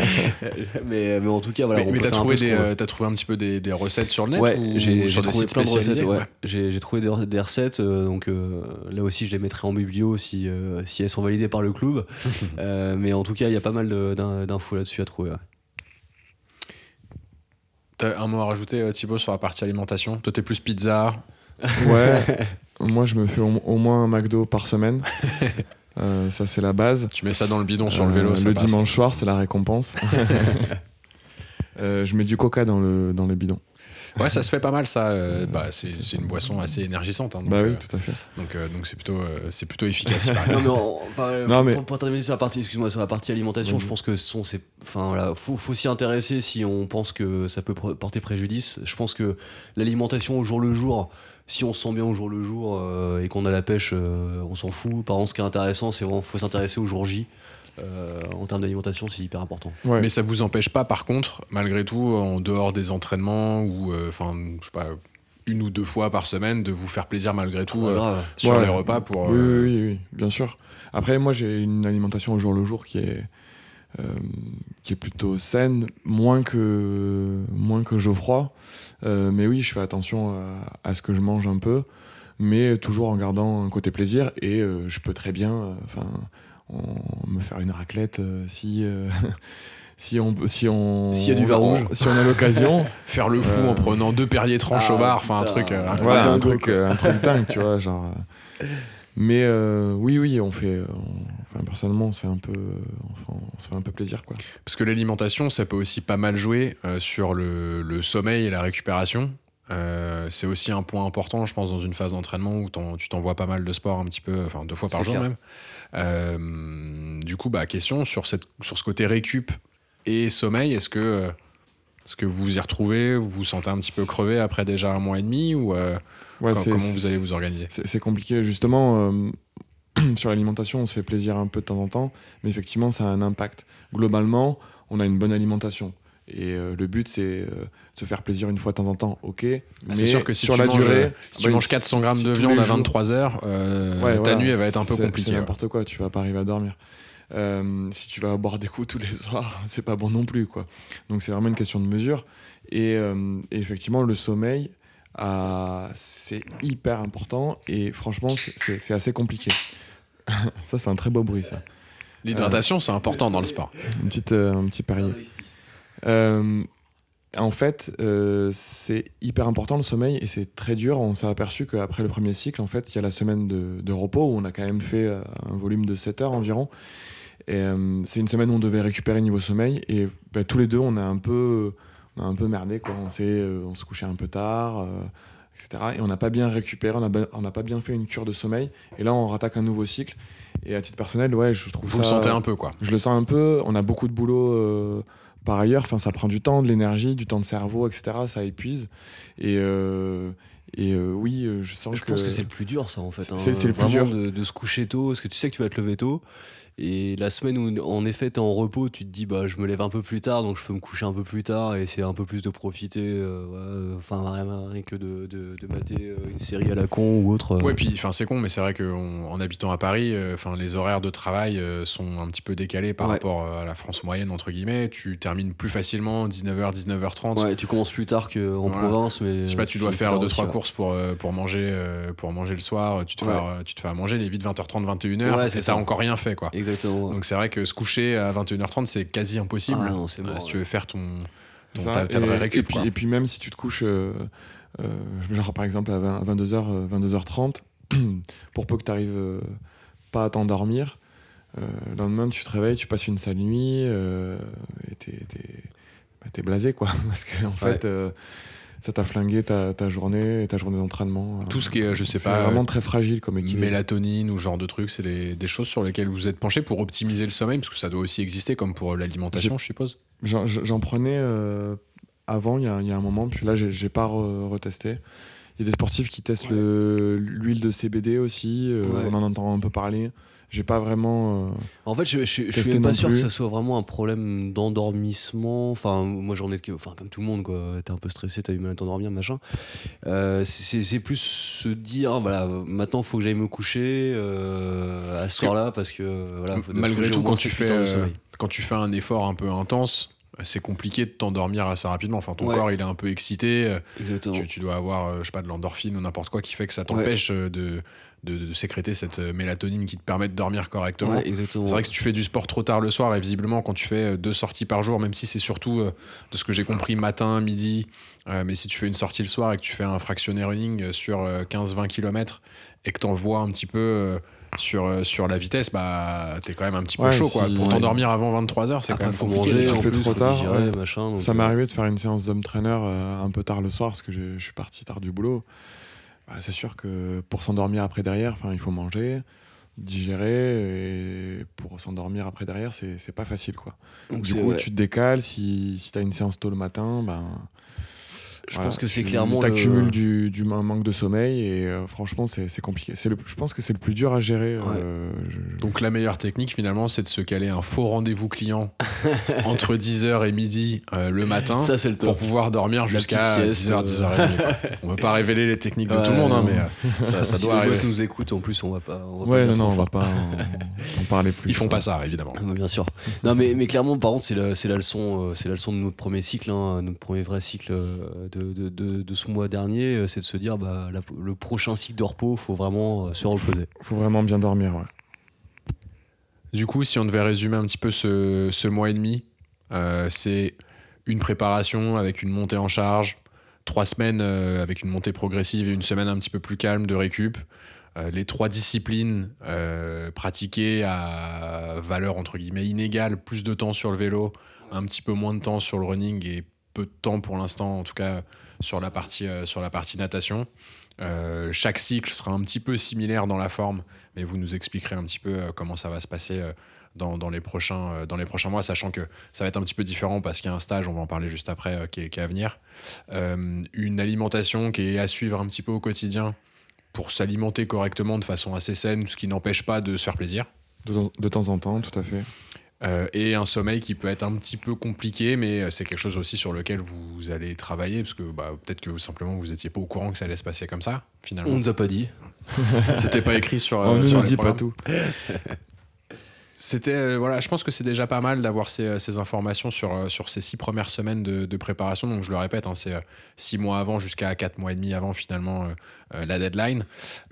mais, mais en tout cas, voilà. mais mais t'as trouvé, des, euh, t'as trouvé un petit peu des, des recettes sur le net Ouais, ou j'ai trouvé plein de recettes. spécialisés Ouais. Ouais. J'ai trouvé des, des recettes, euh, donc euh, là aussi je les mettrai en biblio si, euh, si elles sont validées par le club. Euh, mais en tout cas, il y a pas mal d'infos là-dessus à trouver. ouais. T'as un mot à rajouter Thibaut sur la partie alimentation? Toi t'es plus pizza Ouais. Moi, je me fais au, au moins un McDo par semaine. Euh, ça, c'est la base. Tu mets ça dans le bidon sur le Euh, vélo ça le passe. dimanche soir, c'est la récompense. Euh, je mets du coca dans le, dans le bidon. Ouais ça se fait pas mal ça euh, bah, c'est c'est une boisson assez énergisante hein, donc, bah oui, tout à fait. donc euh, donc c'est plutôt euh, c'est plutôt efficace. Non mais, enfin, euh, Non, mais- Pour, pour terminer sur la partie, excuse-moi, sur la partie alimentation, je pense que ce sont ces, enfin voilà, faut, faut s'y intéresser si on pense que ça peut porter préjudice. Je pense que l'alimentation au jour le jour, si on se sent bien au jour le jour euh, et qu'on a la pêche, euh, on s'en fout. Par contre, ce qui est intéressant, c'est vraiment faut s'intéresser au jour J. Euh, en termes d'alimentation, c'est hyper important. Ouais. Mais ça vous empêche pas, par contre, malgré tout, en dehors des entraînements ou, euh, enfin, je sais pas, une ou deux fois par semaine, de vous faire plaisir malgré tout euh, sur Ouais. les repas pour. Oui, oui, oui, oui, bien sûr. Après, moi, j'ai une alimentation au jour le jour qui est, euh, qui est plutôt saine, moins que, moins que Geoffroy. Euh, mais oui, je fais attention à, à ce que je mange un peu, mais toujours en gardant un côté plaisir. Et euh, je peux très bien euh, enfin, on- me faire une raclette euh, si. euh, Si on, si on, S'il y a du vin rouge. si on a l'occasion, Faire le fou Euh, en prenant deux Perrier tranches ah, au bar, enfin un truc. voilà un dingo, truc un truc dingue tu vois genre mais euh, oui oui on fait on- enfin personnellement on se fait un peu enfin, on se fait un peu plaisir quoi Parce que l'alimentation, ça peut aussi pas mal jouer euh, sur le, le sommeil et la récupération. Euh, c'est aussi un point important, je pense, dans une phase d'entraînement où tu t'envoies pas mal de sport un petit peu, enfin deux fois par jour clair. même. Euh, du coup, bah, question sur, cette, sur ce côté récup et sommeil, est-ce que, vous vous y retrouvez, vous vous sentez un petit peu crevé après déjà un mois et demi ou euh, Ouais, comment vous allez vous organiser? c'est c'est compliqué justement euh, sur l'alimentation on se fait plaisir un peu de temps en temps mais effectivement ça a un impact globalement on a une bonne alimentation et euh, le but c'est euh, de se faire plaisir une fois de temps en temps ok Ah, mais C'est sûr que si sur tu la manges, durée euh, si bah, tu manges si- 400 grammes si de viande à jours- 23 heures, euh, Ouais, ta voilà, nuit elle va être un peu compliquée. C'est ouais. n'importe quoi, tu vas pas arriver à dormir. Euh, si tu vas boire des coups tous les soirs, c'est pas bon non plus, quoi. Donc c'est vraiment une question de mesure. Et, et effectivement, le sommeil, c'est hyper important. Et franchement, c'est assez compliqué. ça, c'est un très beau bruit, ça. L'hydratation, c'est important dans le sport. Une petite, euh, un petit parier. Euh, en fait, euh, c'est hyper important le sommeil et c'est très dur. On s'est aperçu qu'après le premier cycle, en fait, il y a la semaine de, de repos où on a quand même fait euh, un volume de 7 heures environ. Et c'est une semaine où on devait récupérer niveau sommeil. Et bah, tous les deux, on a un peu, on a un peu merdé. Quoi. On, s'est, on se couchait un peu tard, etc. Et on n'a pas bien récupéré, on n'a pas bien fait une cure de sommeil. Et là, on rattaque un nouveau cycle. Et à titre personnel, ouais, je trouve Vous ça. le sentez un peu, quoi. Je le sens un peu. On a beaucoup de boulot euh, par ailleurs. Enfin, ça prend du temps, de l'énergie, du temps de cerveau, etc. Ça épuise. Et, euh, et euh, oui, je sens Je que. pense que c'est le plus dur, ça, en fait. C'est- hein. le plus dur. De, de se coucher tôt, parce que tu sais que tu vas te lever tôt? Et la semaine où, en effet, t'es en repos, tu te dis, bah, je me lève un peu plus tard, donc je peux me coucher un peu plus tard et essayer un peu plus de profiter. euh, ouais, Enfin, rien, rien que de, de, de mater euh, une série à la con ou autre. euh. Ouais, puis enfin c'est con, mais c'est vrai qu'en habitant à Paris, euh, enfin les horaires de travail euh, sont un petit peu décalés par Ouais. rapport euh, à la France moyenne entre guillemets. Tu termines plus facilement 19h, 19h30. Ouais, tu commences plus tard qu'en Voilà. province, mais. Je sais pas, tu dois faire deux trois ouais. courses pour euh, pour manger euh, pour manger le soir. Tu te fais euh, tu te fais à manger les vite 20h30, 21h. Ouais, et t'as encore rien fait quoi. Exactement. Donc c'est vrai que se coucher à 21h30 c'est quasi impossible. Ah non, c'est euh, si tu veux faire ton, ton Ça, ta, ta et, vraie et récup. puis, et puis même si tu te couches, euh, euh, genre par exemple à 20 22h, euh, 22h30, pour peu que tu arrives pas à t'endormir, euh, le lendemain tu te réveilles, tu passes une sale nuit euh, et t'es, t'es- bah, t'es blasé quoi. Parce que en fait, euh, ça t'a flingué ta, ta journée, ta journée d'entraînement. Tout ce qui est, je sais C'est pas, vraiment euh, très fragile comme équilibre. mélatonine ou ce genre de trucs, c'est des choses sur lesquelles vous êtes penché pour optimiser le sommeil, parce que ça doit aussi exister comme pour l'alimentation, je suppose. J'en, prenais euh, avant, il y, a, il y a un moment, puis là, j'ai, pas re- retesté. Il y a des sportifs qui testent le- l'huile de CBD aussi, euh, Ouais. on en entend un peu parler. J'ai pas vraiment. euh, En fait, je, je, je suis même pas sûr plus. que ça soit vraiment un problème d'endormissement. Enfin, moi j'en ai, que- enfin comme tout le monde, quoi. T'es un peu stressé, t'as du mal à t'endormir, machin. Euh, c'est c'est plus se dire, voilà, maintenant faut que j'aille me coucher euh, à ce soir-là parce que voilà. faut- faut que Malgré tout, quand tu, 7-8 fais, euh, quand tu fais un effort un peu intense, c'est compliqué de t'endormir assez rapidement. Enfin, ton Ouais. corps, il est un peu excité. euh, Exactement. Tu, tu dois avoir, euh, je sais pas, de l'endorphine ou n'importe quoi qui fait que ça t'empêche euh, de, de, de sécréter cette mélatonine qui te permet de dormir correctement. Ouais. C'est vrai que si tu fais du sport trop tard le soir, et visiblement quand tu fais deux sorties par jour, même si c'est surtout, euh, de ce que j'ai compris, matin, midi, euh, mais si tu fais une sortie le soir et que tu fais un fractionné running sur euh, 15-20 km et que t'en vois un petit peu sur, euh, sur la vitesse, bah t'es quand même un petit peu Ouais, chaud. Quoi. Pour ouais. t'endormir avant 23h, c'est quand même compliqué. tu en fais plus, trop tard, digérer, ouais. machin, donc, ça m'est euh, arrivé de faire une séance d'homme trainer euh, un peu tard le soir parce que j'ai- je suis parti tard du boulot. Bah, c'est sûr que pour s'endormir après derrière, enfin, il faut manger, digérer, et pour s'endormir après derrière, c'est c'est pas facile quoi. donc Du coup, tu te décales. Si, si tu as une séance tôt le matin, ben. Je voilà, pense que c'est tu- clairement. le- T'accumules du, du man- manque de sommeil et euh, franchement, c'est c'est compliqué. C'est le- Je pense que c'est le plus dur à gérer. euh, je- Donc la meilleure technique finalement, c'est de se caler un faux rendez-vous client entre 10h et midi euh, le matin. Ça, le pour pouvoir dormir jusqu'à petite sieste, 10h, euh. 10h30. quoi. On veut pas révéler les techniques de Ouais, tout le monde, hein, mais euh, ça, ça si doit les boss arriver. nous écoutent, en plus, on va pas. On va pas Ouais, dire non, non, on va pas en, en parler plus. Ils font pas ça, évidemment. Ah, bien sûr. Non, mais, mais clairement, par contre, c'est la, la leçon, euh, c'est la leçon de notre premier cycle, hein, notre premier vrai cycle euh, de, de, de, de ce mois dernier, euh, c'est de se dire, bah, la- le prochain cycle de repos, faut vraiment euh, se reposer. faut vraiment bien dormir. Ouais. Du coup, si on devait résumer un petit peu ce, ce mois et demi, euh, c'est une préparation avec une montée en charge, trois semaines euh, avec une montée progressive et une semaine un petit peu plus calme de récup. Euh, les trois disciplines euh, pratiquées à valeur entre guillemets inégale, plus de temps sur le vélo, un petit peu moins de temps sur le running et de temps pour l'instant, en tout cas sur la partie, euh, sur la partie natation. Euh, chaque cycle sera un petit peu similaire dans la forme, mais vous nous expliquerez un petit peu euh, comment ça va se passer dans, les prochains, dans les prochains mois, sachant que ça va être un petit peu différent parce qu'il y a un stage, on va en parler juste après, qui, est, à venir. Une alimentation qui est à suivre un petit peu au quotidien pour s'alimenter correctement de façon assez saine, ce qui n'empêche pas de se faire plaisir. De temps en temps, tout à fait. Euh, et un sommeil qui peut être un petit peu compliqué, mais euh, c'est quelque chose aussi sur lequel vous allez travailler, parce que bah, peut-être que vous, simplement vous étiez pas au courant que ça allait se passer comme ça, On finalement. nous a pas dit. C'était pas écrit sur, On euh, ne sur nous les dit pas tout. C'était euh, voilà, je pense que c'est déjà pas mal d'avoir ces, euh, informations sur, euh, sur ces six premières semaines de, préparation. Donc je le répète, hein, c'est six mois avant jusqu'à quatre mois et demi avant finalement la deadline.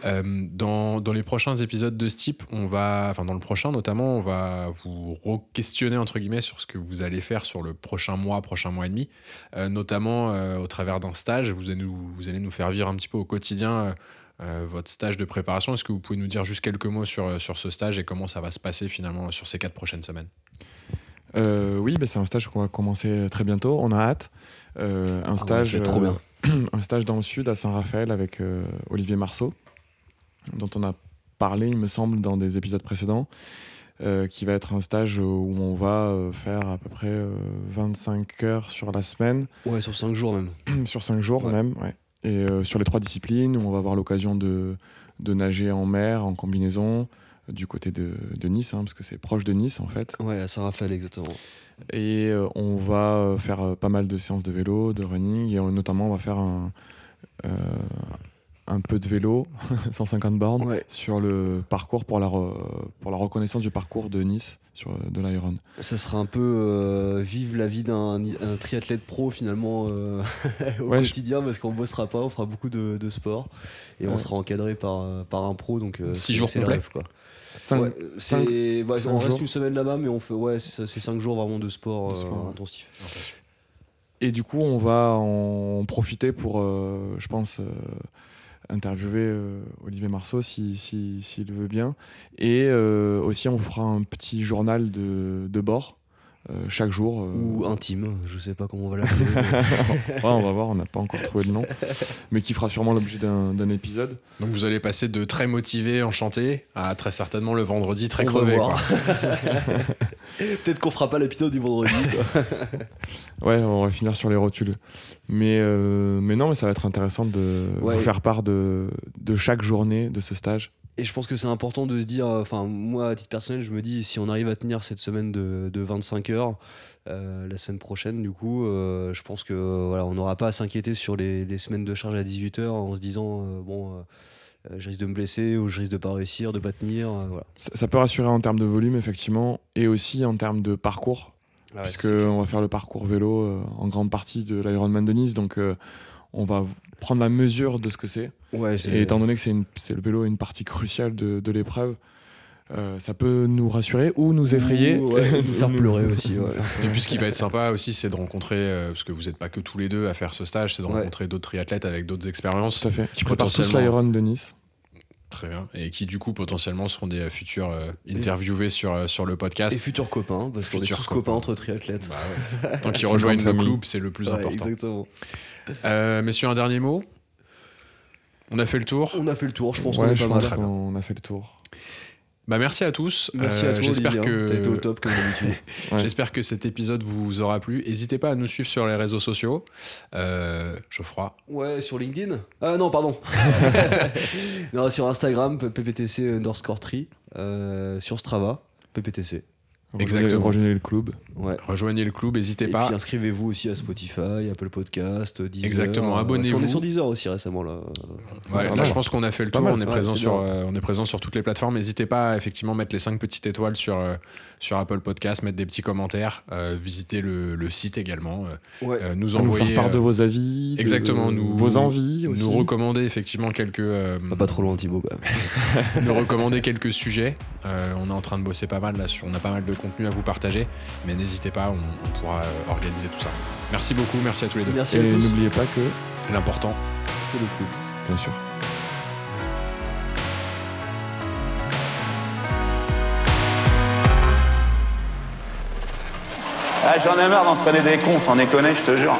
Dans, dans les prochains épisodes de ce type, on va, enfin dans le prochain notamment, on va vous re-questionner entre guillemets sur ce que vous allez faire sur le prochain mois, prochain mois et demi, notamment au travers d'un stage. Vous allez, nous, vous allez nous faire vivre un petit peu au quotidien. Euh, votre stage de préparation. Est-ce que vous pouvez nous dire juste quelques mots sur, sur ce stage et comment ça va se passer finalement sur ces quatre prochaines semaines? Oui, bah, c'est un stage qu'on va commencer très bientôt. On a hâte. un Ah ouais, stage, trop bien. un stage dans le sud à Saint-Raphaël avec Olivier Marceau, dont on a parlé, il me semble, dans des épisodes précédents. Euh, qui va être un stage où on va euh, faire à peu près euh, 25 heures sur la semaine, Ouais, sur 5 jours même. sur 5 jours Ouais. même, ouais. Et euh, sur les trois disciplines, on va avoir l'occasion de, de nager en mer, en combinaison, du côté de, de Nice, hein, parce que c'est proche de Nice en fait. Ouais, à Saint-Raphaël, exactement. Et euh, on va euh, faire euh, pas mal de séances de vélo, de running, et notamment on va faire un, euh, un peu de vélo, 150 bornes, Ouais. sur le parcours pour la, re- pour la reconnaissance du parcours de Nice, sur, de l'Iron. Ça sera un peu euh, vivre la vie d'un un triathlète pro finalement euh, au Ouais, je- quotidien parce qu'on bossera pas, on fera beaucoup de, de sport et on sera encadré par, euh, par un pro donc euh, Six c'est- jours c'est le complets rêve, quoi. Cinq- Ouais, cinq- cinq on reste jours. une semaine là-bas mais on fait ouais c'est ça, c'est 5 jours vraiment de sport, De euh, sport, ouais. intensif. Et du coup, on va en profiter pour, euh, je pense, euh, interviewer euh, Olivier Marceau s'il si, s'il veut bien. Et euh, aussi, on fera un petit journal de, bord chaque jour. euh, Ou intime, je sais pas comment on va l'appeler. ouais, on va voir, on n'a pas encore trouvé le nom. mais qui fera sûrement l'objet d'un épisode. Donc vous allez passer de très motivé, enchanté, à très certainement le vendredi très On crevé. Peut-être qu'on fera pas l'épisode du vendredi. quoi. Ouais, on va finir sur les rotules. Mais, euh, mais non, mais ça va être intéressant de Ouais. vous faire part de, de chaque journée de ce stage. Et je pense que c'est important de se dire, euh, enfin moi à titre personnel, je me dis si on arrive à tenir cette semaine de, de 25 heures, euh, la semaine prochaine du coup, euh, je pense que voilà, on n'aura pas à s'inquiéter sur les, les semaines de charge à 18 heures en se disant euh, bon, je risque de me blesser ou je risque de pas réussir, de pas tenir, euh, voilà. Ça, ça peut rassurer en termes de volume, effectivement, et aussi en termes de parcours. puisque on va faire le parcours vélo euh, en grande partie de l'Ironman de Nice, donc euh, on va prendre la mesure de ce que c'est. ouais, Et étant donné que c'est le vélo une partie cruciale de, de l'épreuve, euh, ça peut nous rassurer ou nous effrayer, Ou, ouais, nous faire pleurer aussi, ouais. Et puis ce qui va être sympa aussi, c'est de rencontrer, euh, parce que vous n'êtes pas que tous les deux à faire ce stage, c'est de Ouais. rencontrer d'autres triathlètes avec d'autres expériences. Tout à fait. Qui prépare tous l'Iron de Nice. Très bien. Et qui du coup potentiellement seront des futurs euh, interviewés sur, euh, sur le podcast. Et futurs copains, parce qu'on est Futurs tous copains. copains entre triathlètes. Bah ouais, c'est ça. Tant qu'ils rejoignent le famille. club, c'est le plus Ouais, important. Exactement. Euh, messieurs, un dernier mot? On a fait le tour On a fait le tour, je pense Ouais, qu'on est pas mal. qu'on a fait le tour. Bah merci à tous. Merci Euh, à toi, J'espère hein. que T'as été au top comme d'habitude. Ouais. J'espère que cet épisode vous aura plu. N'hésitez pas à nous suivre sur les réseaux sociaux. Euh, Geoffroy. Ouais, sur LinkedIn Ah non, pardon. non, sur Instagram, pptc underscore tree. euh, sur Strava, pptc. Exactement. Rejoignez le club. Ouais. Rejoignez le club, n'hésitez Et pas. puis inscrivez-vous aussi à Spotify, Apple Podcast, Deezer. Exactement, Parce abonnez-vous. qu'on est sur Deezer aussi récemment là. Ouais, là, je pense qu'on a fait le tour. mal, on, est présent sur, euh, on est présent sur toutes les plateformes. N'hésitez pas à effectivement mettre les 5 petites étoiles sur, euh, sur Apple Podcast, mettre des petits commentaires, euh, visiter le, le site également, euh, Ouais. euh, nous envoyer. faire part de vos avis, de exactement, nous- vos envies aussi. nous recommander effectivement quelques euh, Ah, pas trop loin Thibaut nous recommander quelques sujets Euh, on est en train de bosser pas mal là sur on a pas mal de contenu à vous partager mais n'hésitez pas on, on pourra euh, organiser tout ça merci beaucoup merci à tous les deux Merci Et à tous. n'oubliez pas que, l'important C'est le club. bien sûr, Ah, J'en ai marre d'entraîner des cons, sans déconner, je te jure.